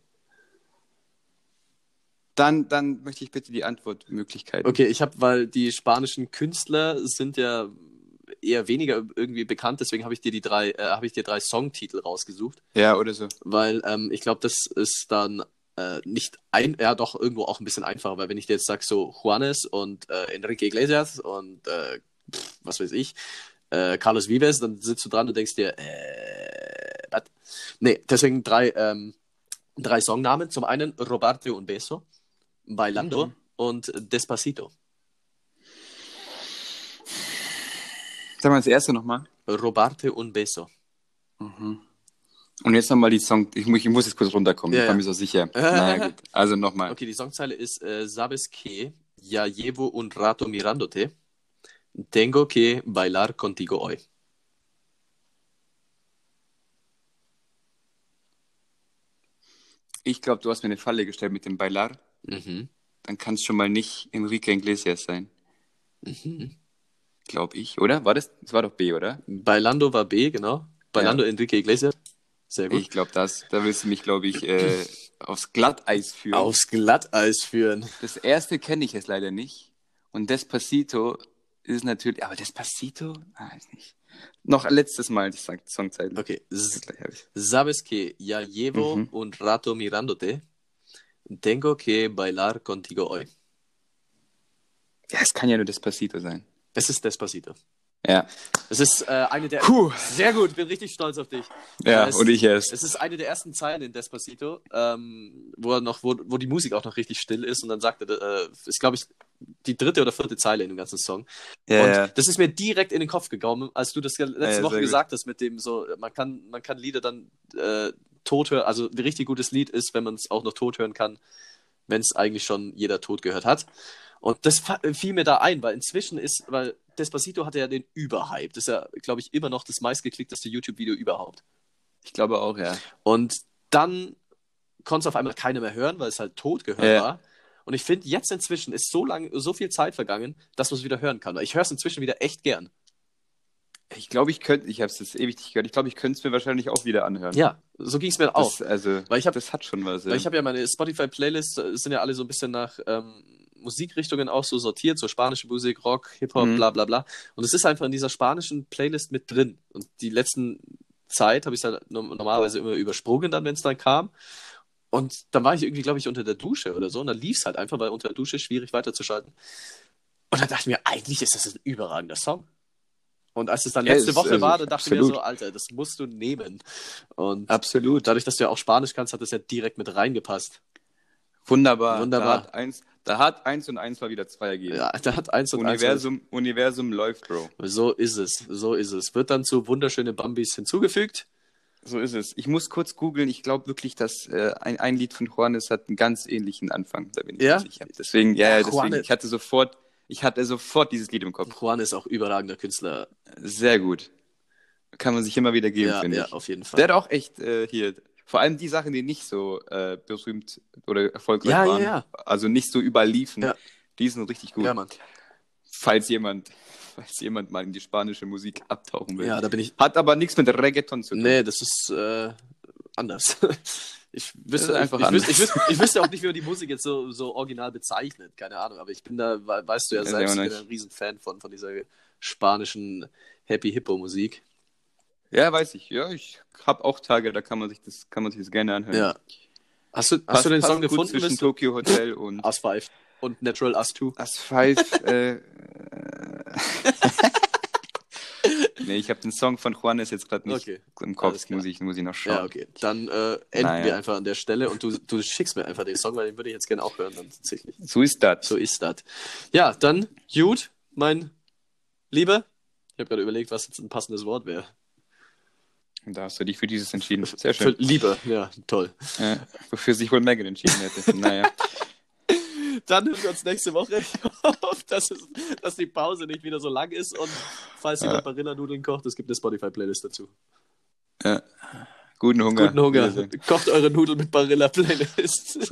Dann, dann möchte ich bitte die Antwortmöglichkeiten. Okay, ich habe, weil die spanischen Künstler sind ja eher weniger irgendwie bekannt, deswegen habe ich dir die drei, äh, habe ich dir drei Songtitel rausgesucht. Ja, oder so. weil ähm, ich glaube, das ist dann äh, nicht ein, ja doch irgendwo auch ein bisschen einfacher, weil wenn ich dir jetzt sage, so Juanes und äh, Enrique Iglesias und äh, pff, was weiß ich, äh, Carlos Vives, dann sitzt du dran und denkst dir, äh, was? Nee, deswegen drei, ähm, drei Songnamen. Zum einen Roberto und Beso, Bailando Mhm. und Despacito. Sag mal das erste nochmal. Robarte und Beso. Mhm. Und jetzt nochmal die Song. Ich muss, ich muss jetzt kurz runterkommen, Ja, ich war ja. mir so sicher. naja, gut. Also nochmal. Okay, die Songzeile ist äh, Sabes que ya llevo un rato mirándote. Tengo que bailar contigo hoy. Ich glaube, du hast mir eine Falle gestellt mit dem Bailar. Mhm. Dann kann es schon mal nicht Enrique Iglesias sein. Mhm. Glaube ich, oder? War das? Das war doch B, oder? Bailando war B, genau. Bailando Enrique Iglesias. Sehr gut. Ich glaube, das. Da willst du mich, glaube ich, äh, aufs Glatteis führen. Aufs Glatteis führen. Das erste kenne ich jetzt leider nicht. Und Despacito ist natürlich. Aber Despacito? Ah, weiß nicht. Noch letztes Mal die Song- Songzeile. Okay. Sabes que ya llevo Mhm. un rato mirándote. Tengo que bailar contigo hoy. Ja, es kann ja nur Despacito sein. Es ist Despacito. Ja. Es ist äh, eine der. Puh. Sehr gut, bin richtig stolz auf dich. Ja, es, und ich erst. Es ist eine der ersten Zeilen in Despacito, ähm, wo er noch, wo, wo die Musik auch noch richtig still ist und dann sagt er, äh, ist glaube ich die dritte oder vierte Zeile in dem ganzen Song. Ja, und ja. das ist mir direkt in den Kopf gekommen, als du das letzte Ja, Woche gesagt hast mit dem so, man kann, man kann Lieder dann äh, tot hören, also ein richtig gutes Lied ist, wenn man es auch noch tot hören kann, wenn es eigentlich schon jeder tot gehört hat. Und das fiel mir da ein, weil inzwischen ist, weil Despacito hatte ja den Überhype. Das ist ja, glaube ich, immer noch das meistgeklickteste YouTube-Video überhaupt. Ich glaube auch, ja. Und dann konnte es auf einmal keiner mehr hören, weil es halt tot gehört Ja. war. Und ich finde, jetzt inzwischen ist so lang, so viel Zeit vergangen, dass man es wieder hören kann. Weil ich höre es inzwischen wieder echt gern. Ich glaube, ich könnte, ich habe es jetzt ewig nicht gehört, ich glaube, ich könnte es mir wahrscheinlich auch wieder anhören. Ja, so ging es mir auch. Das, also, Weil ich hab- das hat schon was. Ja. Weil ich habe ja meine Spotify-Playlists, äh, sind ja alle so ein bisschen nach ähm, Musikrichtungen auch so sortiert, so spanische Musik, Rock, Hip-Hop, Mhm. bla bla bla. Und es ist einfach in dieser spanischen Playlist mit drin. Und die letzten Zeit habe ich es halt no- normalerweise immer übersprungen dann, wenn es dann kam. Und dann war ich irgendwie, glaube ich, unter der Dusche oder so. Und dann lief es halt einfach, weil unter der Dusche schwierig weiterzuschalten. Und dann dachte ich mir, eigentlich ist das ein überragender Song. Und als es dann Ja, letzte ist- Woche also, war, dann dachte ich mir absolut. so, Alter, das musst du nehmen. Und Absolut. dadurch, dass du ja auch Spanisch kannst, hat das ja direkt mit reingepasst. Wunderbar. Wunderbar. Da hat eins, da hat eins und eins mal wieder zwei ergeben. Ja, da hat eins und Universum, Universum läuft, Bro. So ist es, so ist es. Wird dann zu wunderschöne Bambis hinzugefügt. So ist es. Ich muss kurz googeln. Ich glaube wirklich, dass äh, ein, ein Lied von Juanes hat einen ganz ähnlichen Anfang. Da bin ich Ja? mir sicher. Deswegen, ja, Ja, ja, deswegen. Juanes- Ich hatte sofort, ich hatte sofort dieses Lied im Kopf. Juan ist auch überragender Künstler. Sehr gut. Kann man sich immer wieder geben, Ja, finde ja, ich. auf jeden Fall. Der hat auch echt äh, hier, vor allem die Sachen, die nicht so äh, berühmt oder erfolgreich Ja, ja, waren, ja. also nicht so überall liefen, Ja. die sind richtig gut. Ja, falls jemand, falls jemand mal in die spanische Musik abtauchen will. Ja, da bin ich. Hat aber nichts mit Reggaeton zu tun. Nee, das ist äh, anders. Ich wüsste, einfach ich, wüsste, ich, wüsste, ich wüsste auch nicht, wie man die Musik jetzt so, so original bezeichnet. Keine Ahnung, aber ich bin da, we- weißt du ja ich selbst, ich bin ein Riesenfan von, von dieser spanischen Happy Hippo Musik. Ja, weiß ich. Ja, ich habe auch Tage, da kann man sich das, kann man sich das gerne anhören. Ja. Hast du, hast du den Song gefunden? zwischen Bist? Tokyo Hotel und Us 5 und Natural Us 2. As Five. äh, nee, ich habe den Song von Juanes jetzt gerade nicht Okay, im Kopf. Muss ich, muss ich noch schauen. Ja, okay. Dann äh, enden Naja. wir einfach an der Stelle und du, du schickst mir einfach den Song, weil den würde ich jetzt gerne auch hören dann tatsächlich. So ist das. So ist das. Ja, dann gut, mein Lieber. Ich habe gerade überlegt, was jetzt ein passendes Wort wäre. Da hast du dich für dieses entschieden. Sehr schön. Liebe, ja, toll. Ja, wofür sich wohl Megan entschieden hätte. naja. Dann hören wir uns nächste Woche. Ich hoffe, dass, es, dass die Pause nicht wieder so lang ist und falls jemand Barilla-Nudeln kocht, es gibt eine Spotify-Playlist dazu. Ja. Guten Hunger. Guten Hunger. Kocht eure Nudeln mit Barilla-Playlist.